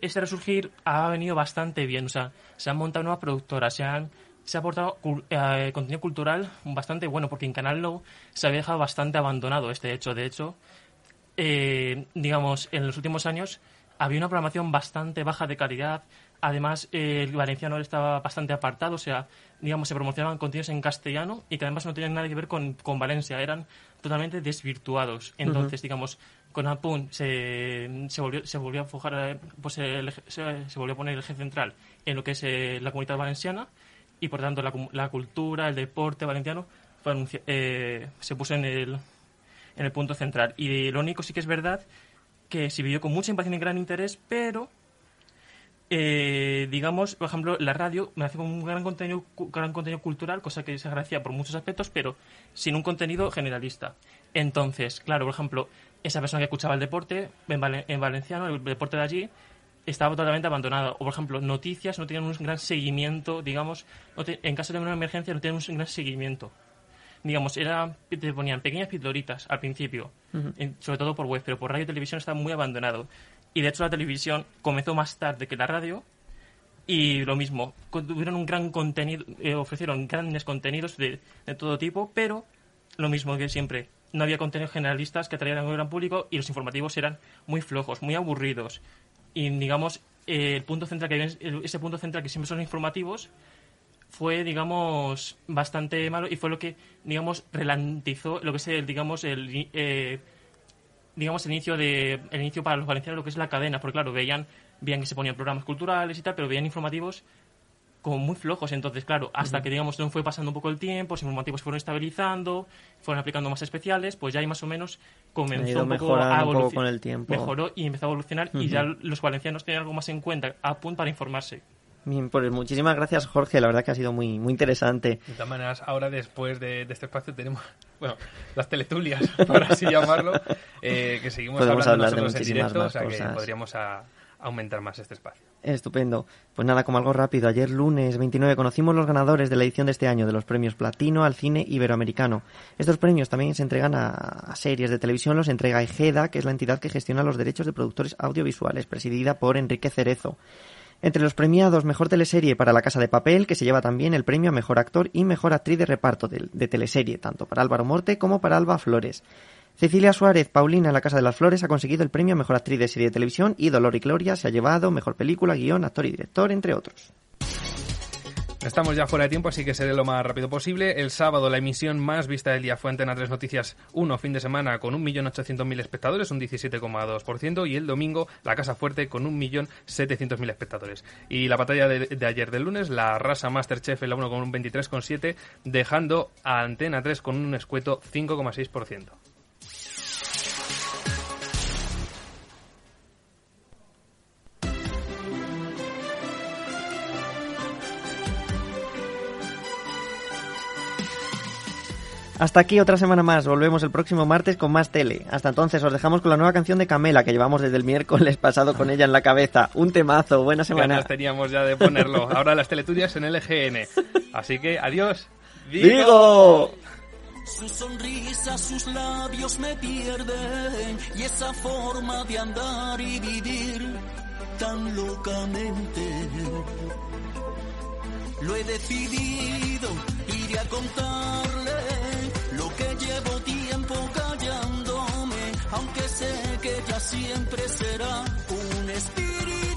Este resurgir ha venido bastante bien, o sea, se han montado nuevas productoras, se han se ha aportado eh, contenido cultural bastante bueno, porque en Canal Low se había dejado bastante abandonado este hecho. De hecho, eh, digamos, en los últimos años había una programación bastante baja de calidad. Además, eh, el valenciano estaba bastante apartado, o sea, digamos, se promocionaban contenidos en castellano y que además no tenían nada que ver con, con Valencia, eran totalmente desvirtuados. Entonces, digamos, con Apun se, se, volvió, se volvió a fojar, eh, pues el se, se volvió a poner el eje central en lo que es eh, la comunidad valenciana y por tanto la, la cultura, el deporte valenciano eh, se puso en el, en el punto central. Y lo único sí que es verdad que se vivió con mucha impaciencia y gran interés, pero eh, digamos, por ejemplo, la radio me hace un gran contenido, gran contenido cultural, cosa que se por muchos aspectos, pero sin un contenido generalista. Entonces, claro, por ejemplo, esa persona que escuchaba el deporte en valenciano, el deporte de allí, estaba totalmente abandonada. O, por ejemplo, noticias no tenían un gran seguimiento, digamos, no te- en caso de una emergencia no tenían un gran seguimiento. Digamos, era, te ponían pequeñas pildoritas al principio, en- sobre todo por web, pero por radio y televisión está muy abandonado. Y de hecho la televisión comenzó más tarde que la radio y lo mismo, tuvieron un gran contenido, eh, ofrecieron grandes contenidos de, de todo tipo, pero lo mismo que siempre, no había contenidos generalistas que atrayeran a un gran público y los informativos eran muy flojos, muy aburridos. Y digamos, eh, el punto central que había- el- ese punto central que siempre son informativos fue, digamos, bastante malo y fue lo que, digamos, relantizó lo que es el, digamos, el, eh, digamos, el inicio de, el inicio para los valencianos, lo que es la cadena, porque claro, veían, veían que se ponían programas culturales y tal, pero veían informativos como muy flojos. Entonces, claro, hasta que, digamos, no fue pasando un poco el tiempo, los informativos se fueron estabilizando, fueron aplicando más especiales, pues ya ahí más o menos comenzó ido un poco a un poco evoluci- con el tiempo. Mejoró y empezó a evolucionar y ya los valencianos tenían algo más en cuenta a punto para informarse. Bien, pues muchísimas gracias, Jorge. La verdad que ha sido muy, muy interesante. De todas maneras, ahora después de, de este espacio tenemos, bueno, las teletulias, por así llamarlo, eh, que seguimos Podemos hablando hablar de nosotros en muchísimas directo, más o sea que cosas. podríamos a- aumentar más este espacio. Estupendo. Pues nada, como algo rápido, ayer lunes 29 conocimos los ganadores de la edición de este año de los premios Platino al cine iberoamericano. Estos premios también se entregan a, series de televisión, los entrega Egeda, que es la entidad que gestiona los derechos de productores audiovisuales, presidida por Enrique Cerezo. Entre los premiados, mejor teleserie para La Casa de Papel, que se lleva también el premio a mejor actor y mejor actriz de reparto de teleserie, tanto para Álvaro Morte como para Alba Flores. Cecilia Suárez, Paulina en La Casa de las Flores, ha conseguido el premio a mejor actriz de serie de televisión y Dolor y Gloria se ha llevado mejor película, guion, actor y director, entre otros. Estamos ya fuera de tiempo, así que seré lo más rápido posible. El sábado la emisión más vista del día fue Antena 3 Noticias 1, fin de semana, con 1.800.000 espectadores, un 17,2%, y el domingo La Casa Fuerte con 1.700.000 espectadores. Y la batalla de, ayer del lunes, la Rasa Masterchef en la 1 con un 23,7%, dejando a Antena 3 con un escueto 5,6%. Hasta aquí otra semana más. Volvemos el próximo martes con más tele. Hasta entonces os dejamos con la nueva canción de Camela que llevamos desde el miércoles pasado con ella en la cabeza. Un temazo. Buena semana. Ganas teníamos ya de ponerlo. Ahora las teletudias en LGN. Así que adiós. ¡Vigo! Su sonrisa, sus labios me pierden y esa forma de andar y vivir tan locamente. Lo he decidido, iré a contarle siempre será un espíritu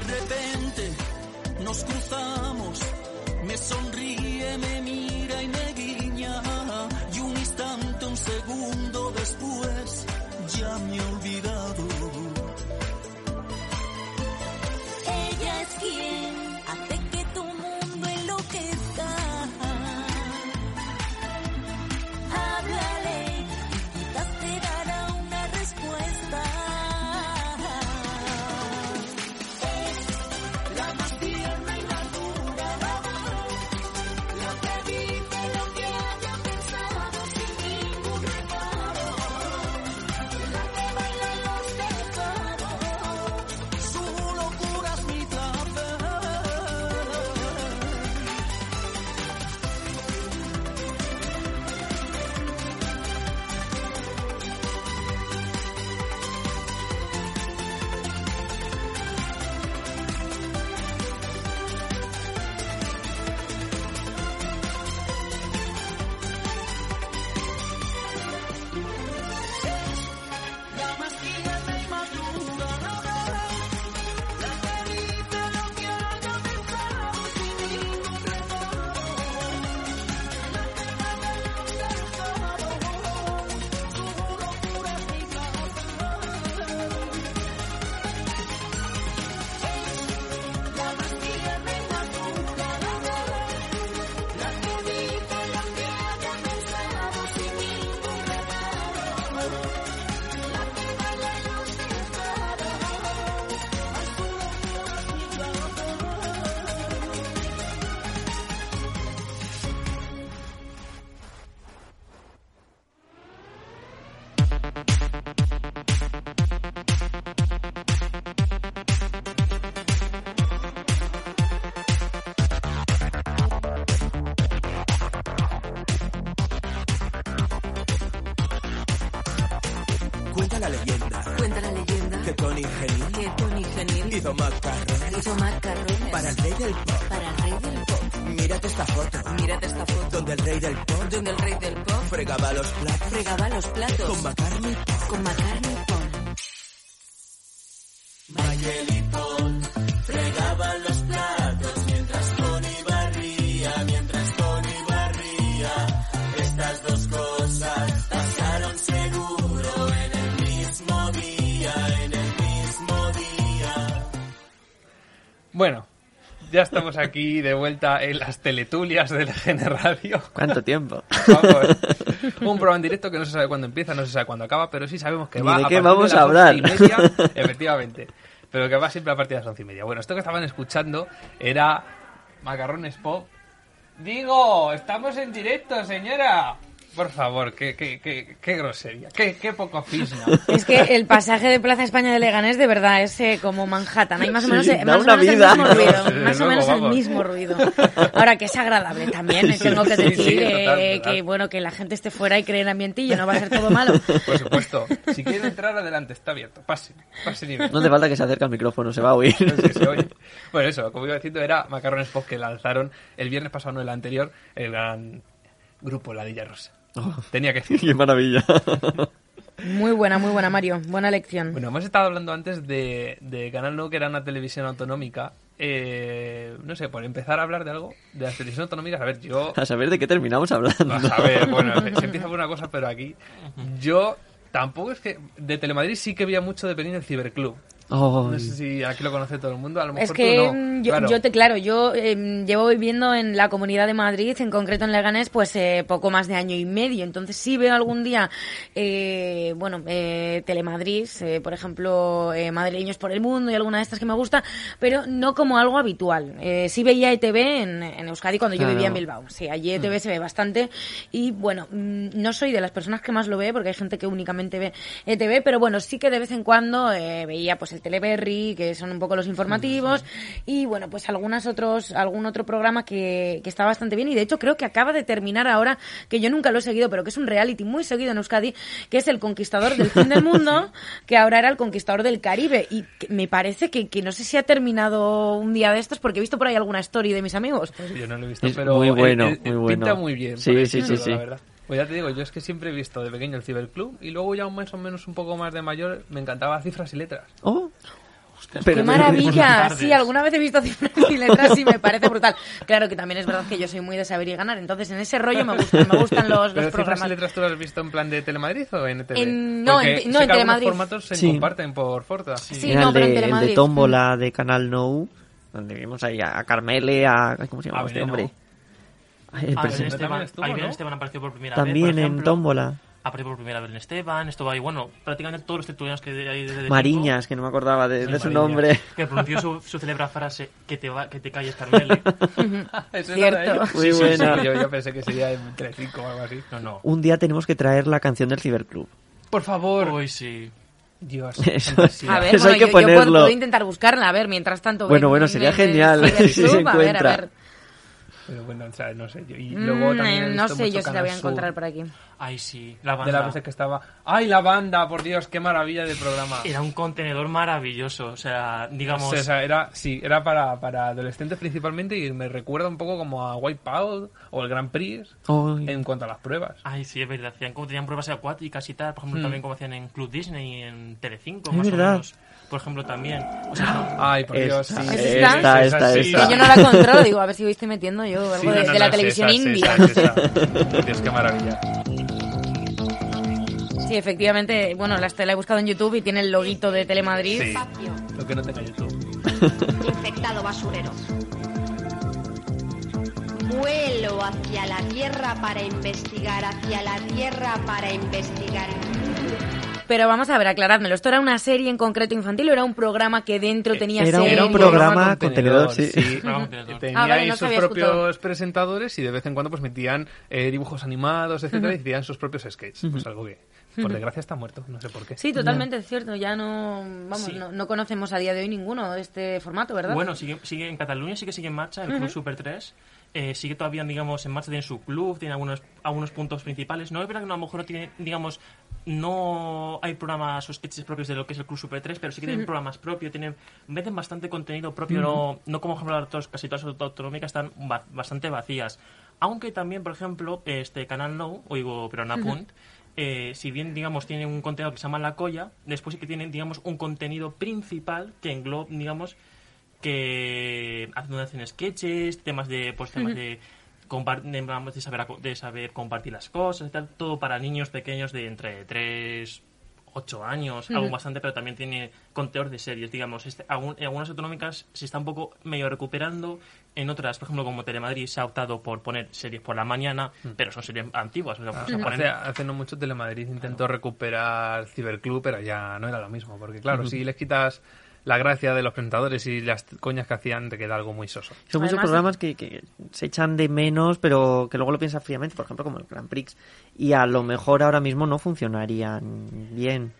repente nos cruzamos, fregaba los platos fregaba los platos con McCartney. con McCartney y Paul. Michael y Paul fregaban los platos mientras Tony barría, mientras Tony barría. Estas dos cosas pasaron seguro en el mismo día, en el mismo día. Bueno, ya estamos aquí de vuelta en las teletulias de LGN Radio. ¿Cuánto tiempo? Vamos, un programa en directo que no se sabe cuándo empieza, no se sabe cuándo acaba, pero sí sabemos que va de a qué vamos de a las hablar. once y media, efectivamente. Pero que va siempre a partir de las once y media. Bueno, esto que estaban escuchando era Macarrones Pop. Digo, estamos en directo, señora. Por favor, qué, qué, qué, qué grosería, qué, qué poco fisna. Es que el pasaje de Plaza España de Leganés de verdad es eh, como Manhattan. Hay más o menos, Sí, da más o una menos vida. el mismo ruido. Más o menos el mismo ruido. Ahora que es agradable también, eh, Sí, tengo que sí, decir sí, eh, total, total. que bueno que la gente esté fuera y cree en ambientillo, no va a ser todo malo. Por supuesto. Si quieren entrar, adelante, está abierto. Pase, pase nivel. No hace falta que se acerque al micrófono, se va a oír. No sé si se oye. Bueno, eso, como iba diciendo, era Macarrones Pop que lanzaron el viernes pasado, no el anterior, el gran grupo Ladilla Rosa. Oh, Tenía que decir. Qué maravilla. Muy buena, muy buena, Mario. Buena lección. Bueno, hemos estado hablando antes de, de Canal No, que era una televisión autonómica. Eh, no sé, por empezar a hablar de algo, de las televisiones autonómicas, a ver, yo... A saber de qué terminamos hablando. A ver, bueno, se empieza por una cosa, pero aquí yo tampoco es que... De Telemadrid sí que veía mucho de pequeño el Ciberclub. No Ay. sé si aquí lo conoce todo el mundo, a lo mejor Es que tú no. mm, yo, claro. yo te, claro, yo eh, llevo viviendo en la Comunidad de Madrid, en concreto en Leganés, pues eh, poco más de año y medio. Entonces sí veo algún día, eh, bueno, eh, Telemadrid, eh, por ejemplo, eh, Madrileños por el Mundo y alguna de estas que me gusta, pero no como algo habitual. Eh, sí veía ETV en, en Euskadi cuando yo vivía en Bilbao. Sí, allí ETV se ve bastante. Y bueno, mm, no soy de las personas que más lo ve, porque hay gente que únicamente ve ETV, pero bueno, sí que de vez en cuando eh, veía pues el Teleberry, que son un poco los informativos, y bueno, pues algunas otros, algún otro programa que, que está bastante bien, y de hecho creo que acaba de terminar ahora, que yo nunca lo he seguido, pero que es un reality muy seguido en Euskadi, que es el conquistador del fin del mundo, que ahora era el conquistador del Caribe, y que me parece que, que no sé si ha terminado un día de estos, porque he visto por ahí alguna story de mis amigos. Yo no lo he visto, Es pero muy eh, bueno, eh, muy bueno. pinta muy bien. Sí, sí, sí, sí. la verdad. Pues ya te digo, yo es que siempre he visto de pequeño el Ciberclub y luego ya más o menos un poco más de mayor me encantaba cifras y letras. Oh, ¡Qué maravilla! Sí, alguna vez he visto cifras y letras y me parece brutal. Claro que también es verdad que yo soy muy de saber y ganar, entonces en ese rollo me gustan, me gustan los, ¿Pero los cifras programas. y letras tú las has visto en plan de Telemadrid o en ETV? En- no, Porque en- no, en Telemadrid. formatos se Sí. comparten por Forta. Sí, no, el, pero en de, el de Telemadrid. Tómbola de Canal No, donde vimos ahí a, Carmele, a... ¿Cómo se llama A este hombre? Ay, el Ah, Belén Esteban, También estuvo, ahí Belén ¿no? Esteban apareció por primera También vez, por en. Tómbola. Apareció por primera vez Belén Esteban, estuvo ahí, bueno, prácticamente todos los tertulianos que hay desde Mariñas, que no me acordaba de, Sí, de su nombre. Que pronunció su, su célebra frase, que te, va, que te calles, Carmele. ¿Eso Cierto. ellos? Muy Sí, buena. sí, yo, yo pensé que sería en Telecinco o algo así. No, no. Un día tenemos que traer la canción del Ciberclub. Por favor. Uy, sí. Dios. Eso-. A ver, Eso bueno, hay que yo, yo puedo, ponerlo. puedo intentar buscarla, a ver, mientras tanto. Bueno, ven- bueno, sería ven- genial si se a ver, a encuentra. ver. Pero bueno, o sea, no sé. yo- Y Mm, luego también he no sé mucho yo si la voy a encontrar por aquí. Ay, sí. La De banda. las veces que estaba. ¡Ay, la banda! Por Dios, qué maravilla de programa. Era un contenedor maravilloso. O sea, digamos. O sea, era, sí, era para, para adolescentes principalmente y me recuerda un poco como a Wipeout o el Grand Prix Ay. en cuanto a las pruebas. Ay, sí, es verdad. Hacían como tenían pruebas acuáticas y tal. Por ejemplo, Mm. también como hacían en Club Disney y en Telecinco, Es más verdad. o menos. Por ejemplo, también. O sea, son- Ay, por Dios, Esta, sí. ¿Es sí, esta? Esta, esta, sí, esta. Que yo no la controlo, digo, a ver si hoy estoy metiendo yo algo Sí, de, no, no, de no, la es televisión no esa. Dios, qué maravilla. Sí, efectivamente, bueno, la, la he buscado en YouTube y tiene el loguito de Telemadrid. Sí, lo que no tenga YouTube. Infectado basurero. Vuelo hacia la Tierra para investigar, hacia la Tierra para investigar. Pero vamos a ver, aclarádmelo. ¿Esto era una serie en concreto infantil o era un programa que dentro tenía era un serie? programa contenedor, sí. Programa contenedor. Tenía Ah, vale, ahí no sus sabía propios escuchado. presentadores y de vez en cuando pues metían eh, dibujos animados, etcétera, Ujú. y hacían sus propios sketches. Pues algo que, por desgracia, está muerto. No sé por qué. Sí, totalmente es cierto. Ya no, vamos, Sí. no, no conocemos a día de hoy ninguno de este formato, ¿verdad? Bueno, sigue, sigue en Cataluña, sí que sigue en marcha el Club. Super 3. Eh, sigue todavía, digamos, en marcha, tiene su club, tiene algunos, algunos puntos principales. No es verdad que a lo mejor no tiene, digamos, no hay programas o sketches propios de lo que es el Club Super 3, pero sí que tienen programas propios, tienen, meten bastante contenido propio, no, no como por ejemplo las casi todas las autonómicas están ba- bastante vacías. Aunque también, por ejemplo, este Canal No, o digo, pero en. Apunt, eh, si bien, digamos, tiene un contenido que se llama La Colla, después sí que tienen, digamos, un contenido principal que engloba, digamos, que hacen, sketches, temas de, pues, temas de, de saber, de saber compartir las cosas y tal, todo para niños pequeños de entre 3, 8 años, algo Ujú. bastante, pero también tiene contenedor de series, digamos. Este, algún- en algunas autonómicas se está un poco medio recuperando, en otras, por ejemplo, como Telemadrid, se ha optado por poner series por la mañana, pero son series antiguas, o sea, se ponen- hace, hace no mucho Telemadrid intentó recuperar Ciberclub, pero ya no era lo mismo. Porque claro, si les quitas la gracia de los presentadores y las coñas que hacían, te queda algo muy soso. Son muchos programas que, que se echan de menos, pero que luego lo piensas fríamente, por ejemplo, como el Grand Prix. Y a lo mejor ahora mismo no funcionarían bien.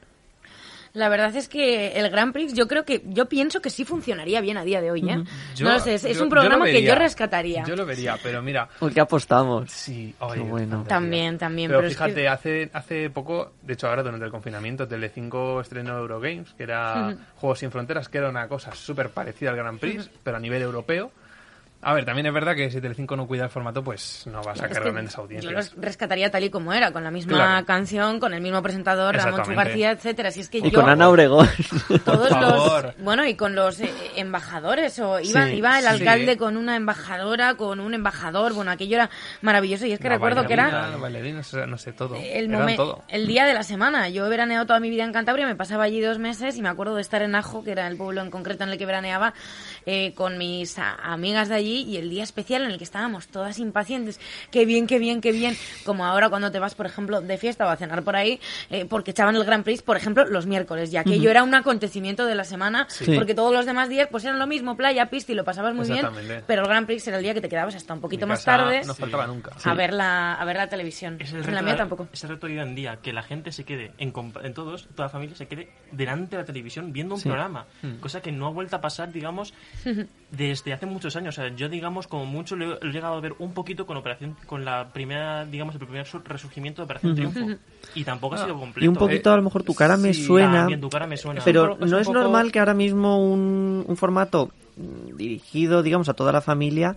La verdad es que el Grand Prix yo creo que, yo pienso que sí funcionaría bien a día de hoy, ¿eh? Yo- no lo sé, es, un yo programa que yo rescataría. Yo lo vería, pero mira, Porque apostamos. Sí, Qué oye, bueno. También, también. Pero, Pero, es fíjate, que- hace, hace poco, de hecho ahora durante el confinamiento, Telecinco estrenó Eurogames, que era. Juegos sin Fronteras, que era una cosa súper parecida al Grand Prix, pero a nivel europeo. A ver, también es verdad que si Telecinco no cuida el formato, pues no va a Es sacar que grandes yo audiencias. los rescataría tal y como era, con la misma Claro. canción, con el mismo presentador, Ramón Chu. García, etcétera. Si es que Y yo con Ana Obregón. todos Por los favor. bueno y con los eh, embajadores o iba, Sí, iba el sí. alcalde con una embajadora con un embajador bueno aquello era maravilloso y es que La recuerdo que era los bailarinos, no sé, todo. el, Eran momen- todo. el día de la semana. Yo he veraneado toda mi vida en Cantabria, me pasaba allí dos meses y me acuerdo de estar en Ajo, que era el pueblo en concreto en el que veraneaba, eh, con mis amigas de allí y el día especial en el que estábamos todas impacientes. Qué bien, qué bien, qué bien. Como ahora cuando te vas, por ejemplo, de fiesta o a cenar por ahí, eh, porque echaban el Grand Prix, por ejemplo, los miércoles, ya que yo era un acontecimiento de la semana, Sí. porque todos los demás días pues eran lo mismo, playa, pista y lo pasabas muy bien, pero el Grand Prix era el día que te quedabas hasta un poquito Mi más casa tarde No faltaba nunca. a ver la a ver la televisión. Es el en reto la mía de- tampoco. Es el reto hoy en día, que la gente se quede, en, en todos, toda la familia se quede delante de la televisión viendo un Sí. programa. Hmm. Cosa que no ha vuelto a pasar, digamos, desde hace muchos años. O sea, yo, digamos, como mucho lo he, llegado a ver un poquito con operación con la primera, digamos, el primer su- resurgimiento de Operación. Triunfo. Y tampoco ha Ah, sido completo. Y un poquito, a lo mejor, tu cara me sí, suena. También tu cara me suena. Pero un po- es no es poco- normal que ahora mismo un, un formato dirigido, digamos, a toda la familia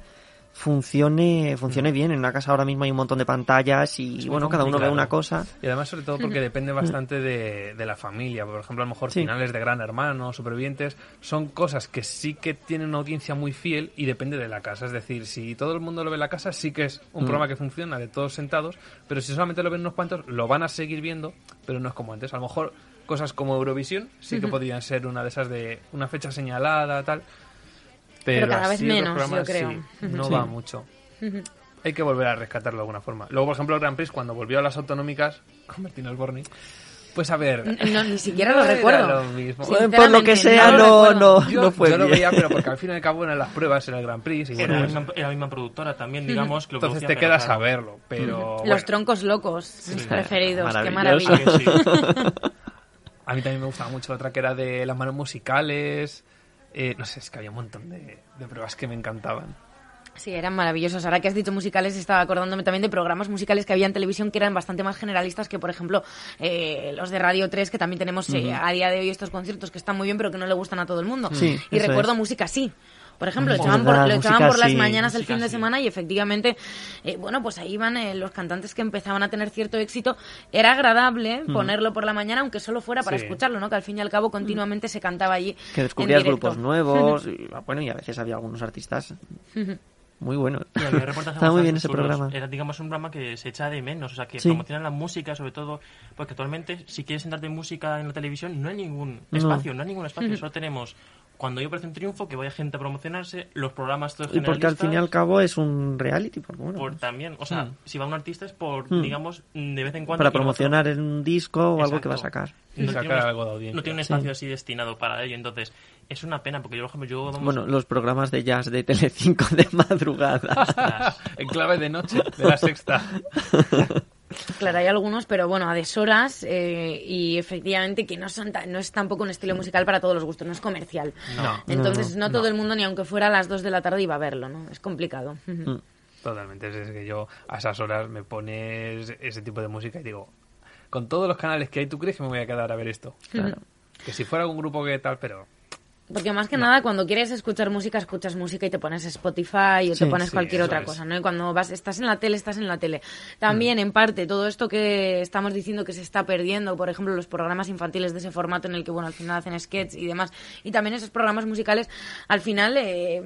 funcione funcione bien. En una casa ahora mismo hay un montón de pantallas y bueno, cada uno ve una cosa. Y además, sobre todo, porque depende bastante de, de la familia. Por ejemplo, a lo mejor Sí. finales de Gran Hermano, Supervivientes, son cosas que sí que tienen una audiencia muy fiel y depende de la casa. Es decir, si todo el mundo lo ve en la casa, sí que es un Mm. programa que funciona de todos sentados, pero si solamente lo ven unos cuantos, lo van a seguir viendo, pero no es como antes. A lo mejor cosas como Eurovisión sí que podrían ser una de esas de una fecha señalada, tal. Pero Pero, cada vez menos, yo creo. sí, no Sí. va mucho. Hay que volver a rescatarlo de alguna forma. Luego, por ejemplo, el Grand Prix, cuando volvió a las autonómicas, con Martín Osborne, pues a ver... No, ni siquiera lo no era recuerdo. lo mismo. Por lo que sea, no- recuerdo. no- Yo, no fue yo lo bien. veía, pero porque al fin y al cabo eran las pruebas en el Grand Prix. Y Era bueno, la pues, misma, era la misma productora también, digamos. Que lo entonces te quedas claro. a verlo, pero... Los bueno. troncos locos, mis preferidos, qué maravilla. A mí también me gustaba mucho otra que era de las manos musicales. Eh, no sé, es que había un montón de, de pruebas que me encantaban. Sí, eran maravillosos. Ahora que has dicho musicales, estaba acordándome también de programas musicales que había en televisión que eran bastante más generalistas que, por ejemplo, eh, los de Radio 3, que también tenemos eh, a día de hoy estos conciertos que están muy bien, pero que no le gustan a todo el mundo. Sí, y recuerdo es. música sí. Por ejemplo, lo echaban por, lo echaban por las sí, mañanas el fin de sí. semana y efectivamente, eh, bueno, pues ahí iban eh, los cantantes que empezaban a tener cierto éxito. Era agradable Mm. ponerlo por la mañana, aunque solo fuera para Sí. escucharlo, ¿no? Que al fin y al cabo continuamente se cantaba allí. Que descubrías grupos nuevos. y, bueno, y a veces había algunos artistas muy buenos. Y había reportajes Estaba muy bien ese chulos. programa. Era, digamos, un programa que se echa de menos, o sea, que Sí. promocionan la música, sobre todo, porque actualmente, si quieres sentarte en música en la televisión, no hay ningún No. espacio, no hay ningún espacio, solo tenemos cuando yo parece un triunfo, que vaya gente a promocionarse, los programas todos Y porque al fin y al cabo es un reality. Porque, bueno, por pues, también, o sea, Mm. si va un artista es por, Mm. digamos, de vez en cuando. para promocionar en un disco o algo que va a Exacto. sacar. Y No sacar tiene algo de audiencia. No tiene un Sí. espacio así destinado para ello, entonces es una pena, porque yo, por ejemplo, yo... vamos, Bueno, los programas de jazz de Telecinco de madrugada. en clave de noche, de la sexta. Claro, hay algunos, pero bueno, a deshoras eh, y efectivamente que no, son no es tampoco un estilo musical para todos los gustos, no es comercial. No. Entonces no, no, todo no. el mundo, ni aunque fuera a las 2 de la tarde, iba a verlo, ¿no? Es complicado. Mm. Totalmente, es es que yo a esas horas me pones ese tipo de música y digo, con todos los canales que hay, ¿tú crees que me voy a quedar a ver esto? Claro. Que si fuera algún grupo que tal, pero... Porque más que nada, cuando quieres escuchar música, escuchas música y te pones Spotify o Sí, te pones sí, cualquier otra es. cosa, ¿no? Y cuando vas, estás en la tele, estás en la tele. También, en parte, todo esto que estamos diciendo que se está perdiendo, por ejemplo, los programas infantiles de ese formato en el que, bueno, al final hacen sketch y demás, y también esos programas musicales, al final, eh,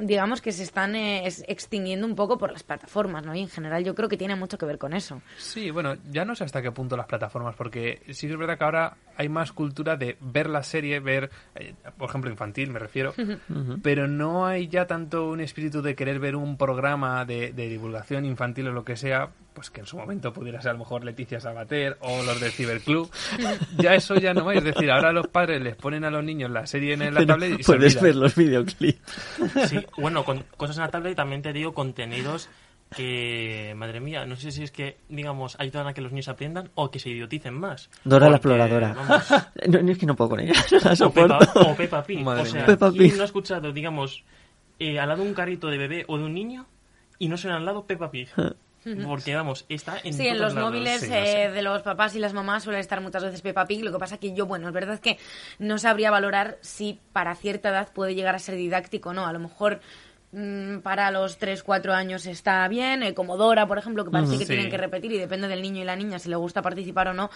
digamos que se están eh, extinguiendo un poco por las plataformas, ¿no? Y en general yo creo que tiene mucho que ver con eso. Sí, bueno, ya no sé hasta qué punto las plataformas, porque sí es verdad que ahora hay más cultura de ver la serie, ver, eh, por ejemplo, infantil, me refiero, pero no hay ya tanto un espíritu de querer ver un programa de, de divulgación infantil o lo que sea, pues que en su momento pudiera ser a lo mejor Leticia Sabater o los del Ciberclub. ya eso ya no hay, es decir, ahora los padres les ponen a los niños la serie en la Pero tablet y puedes ver los videoclips. Sí, bueno, con cosas en la tablet y también te digo contenidos que, madre mía, no sé si es que, digamos, ayudan a que los niños aprendan o que se idioticen más. Dora la exploradora. vamos, No, no, es que no puedo con ella. La o. Peppa, o Peppa Pig. Madre o sea. Peppa ¿quién Pig. no ha escuchado, digamos, eh, al lado de un carrito de bebé o de un niño y no suena al lado Peppa Pig? Porque, vamos, está en Sí, en los lados. móviles sí, no eh, sé. de los papás y las mamás suele estar muchas veces Peppa Pig. Lo que pasa que yo, bueno, es verdad que no sabría valorar si para cierta edad puede llegar a ser didáctico o no. A lo mejor para los 3, 4 años está bien, eh, como Dora, por ejemplo, que parece Ujú. que Sí. tienen que repetir y depende del niño y la niña si le gusta participar o no.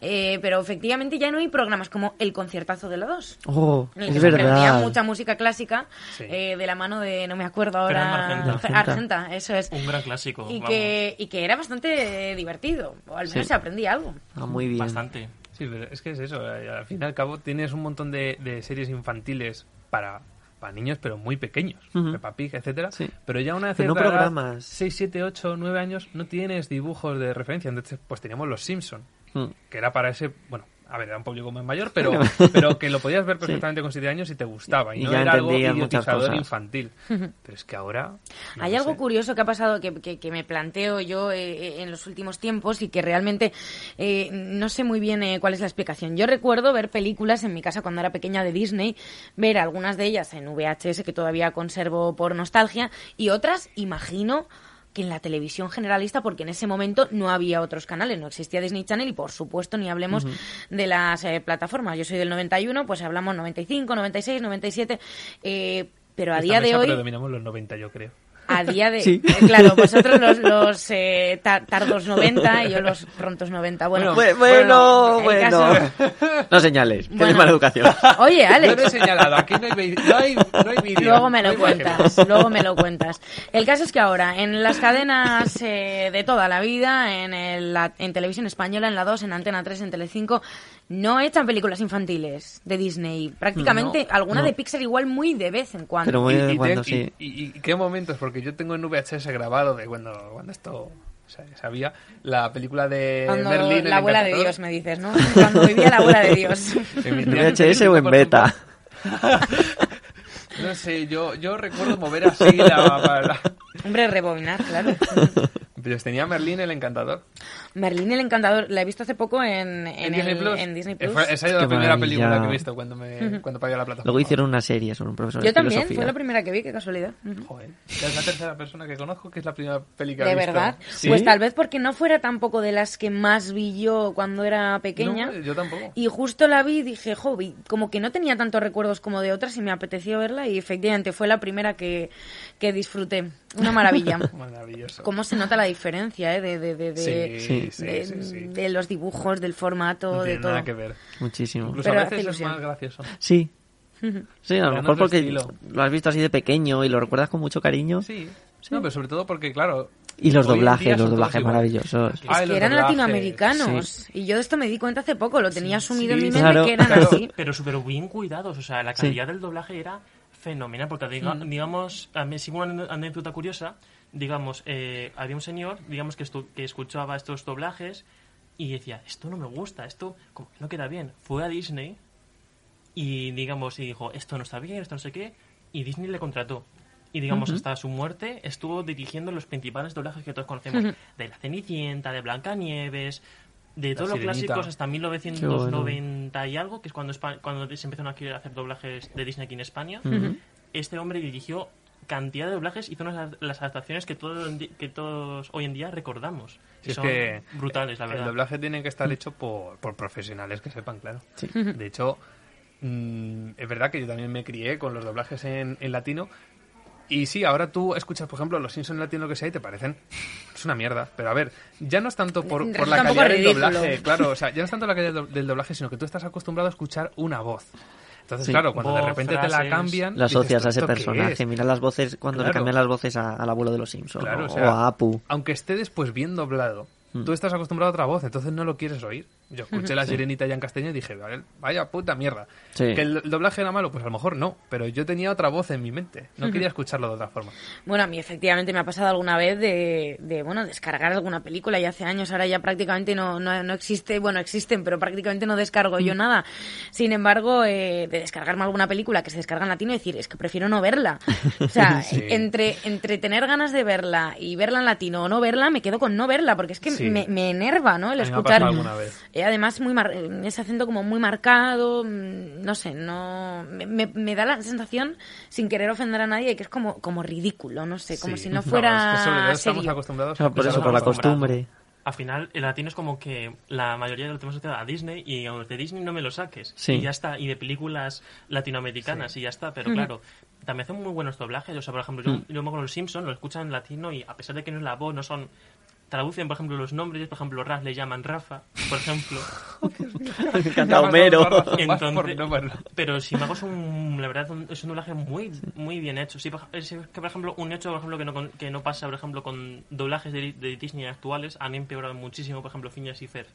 Eh, pero efectivamente ya no hay programas como El Conciertazo de la 2. Oh, En el es se verdad. mucha música clásica Sí. eh, de la mano de, no me acuerdo ahora, Argenta. Argenta, eso es. Un gran clásico. Y vamos. que, y que era bastante divertido, o al menos Sí. se aprendía algo. Ah, muy bien. Bastante. Sí, pero es que es eso. eh, Al fin y al cabo tienes un montón de, de series infantiles para, para niños, pero muy pequeños. Ujú. Peppa Pig, etcétera. Sí. Pero ya una vez no programas. 6, 7, 8, 9 años no tienes dibujos de referencia. Entonces, pues teníamos Los Simpson, Mm. que era para ese... Bueno, a ver, era un público más mayor, pero, pero que lo podías ver perfectamente con 7 años y te gustaba. Y, Y no ya era algo idiotizador infantil. Pero es que ahora... no Hay algo sé. curioso que ha pasado que, que- que me planteo yo eh, en los últimos tiempos y que realmente eh, no sé muy bien eh, cuál es la explicación. Yo recuerdo ver películas en mi casa cuando era pequeña de Disney, ver algunas de ellas en VHS que todavía conservo por nostalgia y otras, imagino que en la televisión generalista, porque en ese momento no había otros canales, no existía Disney Channel y por supuesto ni hablemos de las eh, plataformas. Yo soy del 91, pues hablamos 95, 96, 97, eh, pero a Esta día de hoy... predominamos los 90, yo creo. A día de... Sí. eh, Claro, vosotros los, los eh, tar- tardos 90 y yo los prontos 90. Bueno, Bueno, bueno, el bueno. caso- No señales, que Bueno. es mala educación. Oye, Alex. Yo no he señalado, aquí no hay, no hay, no hay vídeo. Luego me lo cuentas, luego me lo cuentas. El caso es que ahora, en las cadenas eh, de toda la vida, en, el- la- en televisión española, en la 2, en Antena 3, en Telecinco, no echan películas infantiles de Disney. Prácticamente No, alguna no. de Pixar igual muy de vez en cuando. Pero muy de vez en y, cuando, ten- sí. y- y- y qué momentos, porque yo tengo en VHS grabado de cuando, cuando esto sabía, la película de Cuando Merlín. el la abuela de. Dios, me dices, ¿no? Cuando vivía la abuela de Dios. En mi ¿En tía- VHS o en beta? No sé, yo, yo recuerdo mover así la... la- Hombre, rebobinar, claro. Pero tenía Merlín el encantador. Merlín el Encantador, la he visto hace poco en, en, ¿En Disney el- Plus? en Disney Plus. fue- Esa Qué la primera maravilla. película que he visto cuando, me, Ujú. cuando pagué la plataforma. Luego hicieron una serie sobre un profesor Yo de también, filosofía. fue la primera que vi, qué casualidad. Ujú. Joder, es la tercera persona que conozco que es la primera película De que he visto. verdad. ¿Sí? Pues tal vez porque no fuera tampoco de las que más vi yo cuando era pequeña. No, yo tampoco. Y justo la vi y dije, jo, vi- como que no tenía tantos recuerdos como de otras y me apeteció verla y efectivamente fue la primera que, que disfruté. Una maravilla. Maravilloso. Cómo se nota la diferencia, ¿eh? De, de, de, de, Sí, sí, de- sí, sí. de los dibujos, del formato, No de tiene todo. nada que ver. Muchísimo. Incluso Pero a veces es más gracioso. Sí. Sí, a lo mejor es porque estilo. lo has visto así de pequeño y lo recuerdas con mucho cariño. Sí. No, pero sobre todo porque, claro... Y los doblajes, los doblajes maravillosos. Es Ay, que eran doblajes. latinoamericanos. Y yo de esto me di cuenta hace poco, lo tenía asumido en mi mente Claro. que eran Pero, así. pero súper bien cuidados, o sea, la Sí. calidad del doblaje era fenomenal, porque diga- Mm. digamos, a mí sigo una anécdota curiosa, digamos, eh, había un señor, digamos, que, estu- que escuchaba estos doblajes y decía, esto no me gusta, esto como que no queda bien. Fue a Disney y, digamos, y dijo, esto no está bien, esto no sé qué, y Disney le contrató. Y digamos, hasta su muerte estuvo dirigiendo los principales doblajes que todos conocemos. De La Cenicienta, de Blancanieves, de todos los clásicos hasta Qué 1990 y algo, que es cuando, cuando se empezaron a querer hacer doblajes de Disney aquí en España. Este hombre dirigió cantidad de doblajes, hizo unas las adaptaciones que, todo, que todos hoy en día recordamos. Es son que brutales, la El verdad. doblaje tiene que estar hecho por, por profesionales que sepan, claro. Sí. De hecho, mm, es verdad que yo también me crié con los doblajes en, en latino. Y sí, ahora tú escuchas, por ejemplo, los Simpsons en latino, lo que sea, y te parecen. Es una mierda. Pero a ver, ya no es tanto por, por la calidad del doblaje, claro. O sea, ya no es tanto la calidad del, del doblaje, sino que tú estás acostumbrado a escuchar una voz. Entonces, Sí. claro, cuando de repente te la cambian. Lo asocias dices, a ese ¿esto qué personaje. es? Mira las voces cuando le cambian las voces a- al abuelo de los Simpsons. Claro, o, o sea, o a Apu. Aunque esté después bien doblado, Mm. tú estás acostumbrado a otra voz, entonces no lo quieres oír. Yo escuché la sirenita ya en castellano y dije, "Vale, vaya puta mierda. Sí. Que el, doblaje era malo, pues a lo mejor no, pero yo tenía otra voz en mi mente. No quería escucharlo de otra forma. Bueno, a mí efectivamente me ha pasado alguna vez de, de, bueno, descargar alguna película y hace años ahora ya prácticamente no, no, no existe, bueno, existen, pero prácticamente no descargo Mm. yo nada. Sin embargo, eh, de descargarme alguna película que se descarga en latino y decir, es que prefiero no verla. O sea, Sí. entre, entre tener ganas de verla y verla en latino o no verla, me quedo con no verla, porque es que Sí. me, me enerva, ¿no? El mí me ha escuchar... alguna vez. Eh, además, muy mar- ese acento como muy marcado, mm, no sé, no me, me- me da la sensación, sin querer ofender a nadie, que es como, como ridículo, no sé, como Sí. si no No, fuera es que sobre todo estamos acostumbrados Claro, por eso, por la costumbre. Al final, el latino es como que la mayoría de lo tenemos asociado a Disney y a los de Disney no me lo saques. Sí. Y ya está. Y de películas latinoamericanas y ya está. Pero claro, también hacen muy buenos doblajes. O sea, por ejemplo, yo, Mm. yo me acuerdo los Simpsons, lo escuchan en latino y a pesar de que no es la voz, no son... Traducen, por ejemplo, los nombres. Por ejemplo, Raf le llaman Rafa, por ejemplo. Me encanta Homero. Entonces, pero sin embargo es un, la verdad un- es un doblaje muy muy bien hecho. Sí, es que por ejemplo un hecho por ejemplo que no, con- que no pasa por ejemplo con doblajes de, de Disney actuales han empeorado muchísimo. Por ejemplo, Phineas y Ferb,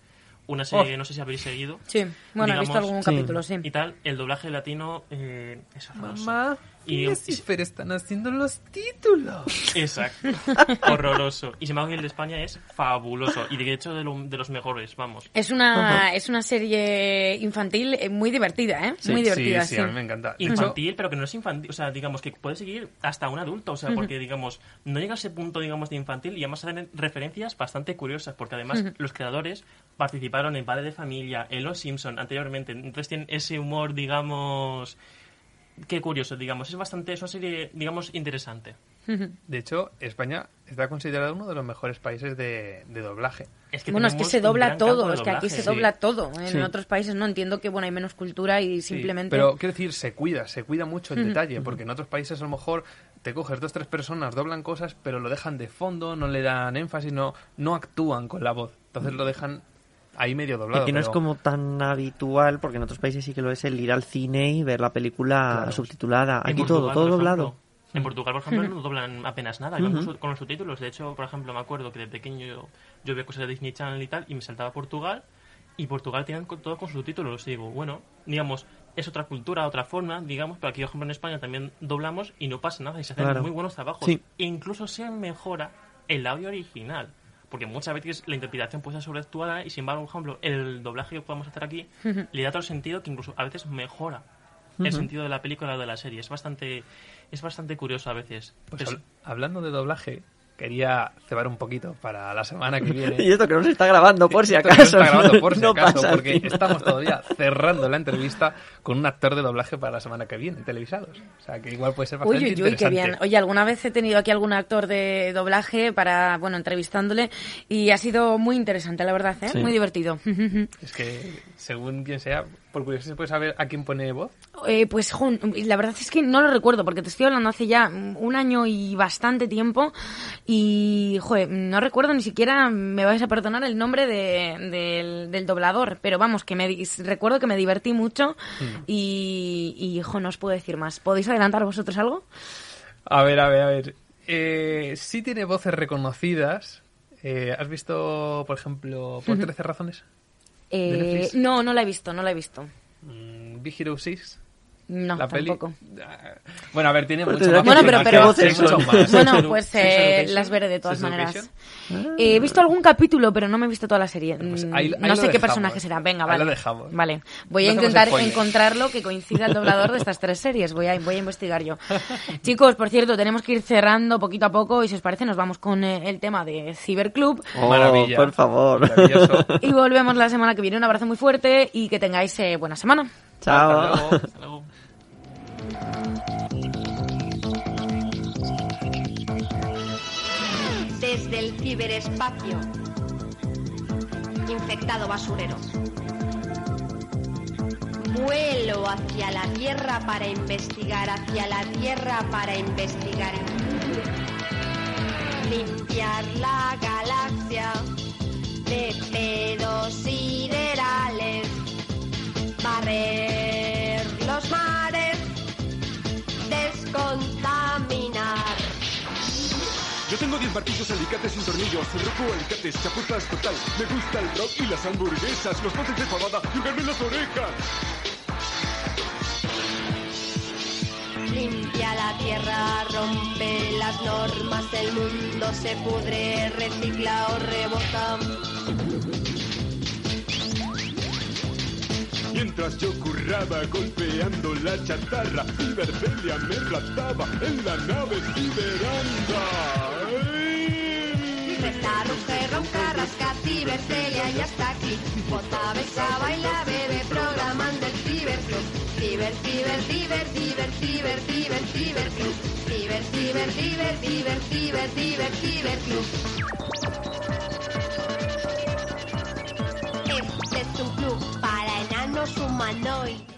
una serie Oh. que no sé si habréis seguido. Sí, bueno, he visto algún Sí. capítulo, sí. Y tal, el doblaje latino eh, es horroroso. Mamá, Y- y, Cifer están haciendo los títulos. Exacto. Horroroso. Y sin embargo el de España es fabuloso. Y de hecho de, lo- de los mejores, vamos. Es una, es una serie infantil eh, muy divertida, ¿eh? muy divertida, sí, sí. sí, a mí me encanta. Infantil, pero que no es infantil, o sea, digamos que puede seguir hasta un adulto, o sea, porque digamos, no llega a ese punto, digamos, de infantil y además hacen referencias bastante curiosas, porque además los creadores participaron en Padre de Familia, en Los Simpson anteriormente, entonces tienen ese humor, digamos, qué curioso, digamos, es bastante, es una serie, digamos, interesante. de hecho, España está considerado uno de los mejores países de, de doblaje. Es que bueno, es que se dobla todo, es que aquí se Sí. dobla todo. En Sí. otros países no entiendo que bueno hay menos cultura y Sí, simplemente. pero quiero decir, se cuida, se cuida mucho el detalle, porque en otros países a lo mejor te coges dos, tres personas, doblan cosas, pero lo dejan de fondo, no le dan énfasis, no, no actúan con la voz. Entonces lo dejan ahí medio doblado. Aquí no es como tan habitual, porque en otros países sí que lo es el ir al cine y ver la película Claro. subtitulada. En Aquí Portugal, todo, todo doblado. En Portugal, por ejemplo, no doblan apenas nada, iban con Ujú. su- con los subtítulos. De hecho, por ejemplo, me acuerdo que de pequeño yo, yo veía cosas de Disney Channel y tal, y me saltaba a Portugal, y Portugal tienen con- todo con subtítulos. Y digo, bueno, digamos, es otra cultura, otra forma, digamos, pero aquí, por ejemplo, en España también doblamos y no pasa nada, y se hacen Claro. muy buenos trabajos. Sí. E incluso se mejora el audio original. Porque muchas veces la interpretación puede ser sobreactuada y sin embargo, por ejemplo, el doblaje que podemos hacer aquí le da otro sentido que incluso a veces mejora el sentido de la película o de la serie. Es bastante, es bastante curioso a veces. Pues Es- habl- hablando de doblaje, quería cebar un poquito para la semana que viene. Y esto que no se está grabando, por si Esto que no acaso. se está grabando por si No acaso, pasa porque final. estamos todavía cerrando la entrevista con un actor de doblaje para la semana que viene, televisados. O sea, que igual puede ser Uy, bastante uy, uy, qué interesante. bien. Oye, alguna vez he tenido aquí algún actor de doblaje para, bueno, entrevistándole y ha sido muy interesante, la verdad, ¿eh? Sí. Muy divertido. Es que, según quien sea, por curiosidad, ¿se puede saber a quién pone voz? Eh, pues jun, la verdad es que no lo recuerdo porque te estoy hablando hace ya un año y bastante tiempo y joder, no recuerdo ni siquiera, me vais a perdonar el nombre de- del, del doblador, pero vamos, que me recuerdo que me divertí mucho y, y jo, no os puedo decir más. ¿Podéis adelantar vosotros algo? A ver, a ver, a ver. Eh, sí tiene voces reconocidas. Eh, ¿Has visto, por ejemplo, por Ujú. 13 razones? Eh, no, no la he visto, no la he visto. Mm, Big Hero 6. No, la peli. tampoco. Ah, Bueno, a ver, tiene mucho más. que Bueno, pero, pero bueno, pues eh, las veré de todas maneras. Eh, he visto algún capítulo, pero no me he visto toda la serie. pues Mm, ahí- ahí no sé qué dejamos. personaje será. Venga, Ahí vale. lo dejamos. Vale. Voy No a intentar encontrarlo que coincida el doblador de estas tres series. Voy a, voy a investigar yo. Chicos, por cierto, tenemos que ir cerrando poquito a poco y si os parece nos vamos con eh, el tema de Ciberclub. Oh, Maravilla. por favor. Maravilloso. Y volvemos la semana que viene. Un abrazo muy fuerte y que tengáis eh, buena semana. Chao. Hasta luego. Hasta luego. Desde el ciberespacio. Infectado basurero. Vuelo hacia la Tierra para investigar, hacia la Tierra para investigar. Limpiar la galaxia de pedos siderales. Barrer los mares. Descontaminar. Yo tengo 10 martillos, alicates sin tornillos, roco, alicates, chapuzas total. Me gusta el rock y las hamburguesas, los botes de fabada y las orejas. Limpia la tierra, rompe las normas, el mundo se pudre, recicla o rebota. Mientras yo curraba golpeando la chatarra, Cibercelia me rataba en la nave Ciberanda. Esta ruge, ronca, rasca, cibercelia ya está aquí. Bota, besa, baila, bebe, programando el ciberclub. Ciber, ciber, ciber, ciber, ciber, ciber, ciberclub. Ciber, ciber, ciber, ciber, ciber, ciber, ciberclub. Este es un club humanoide.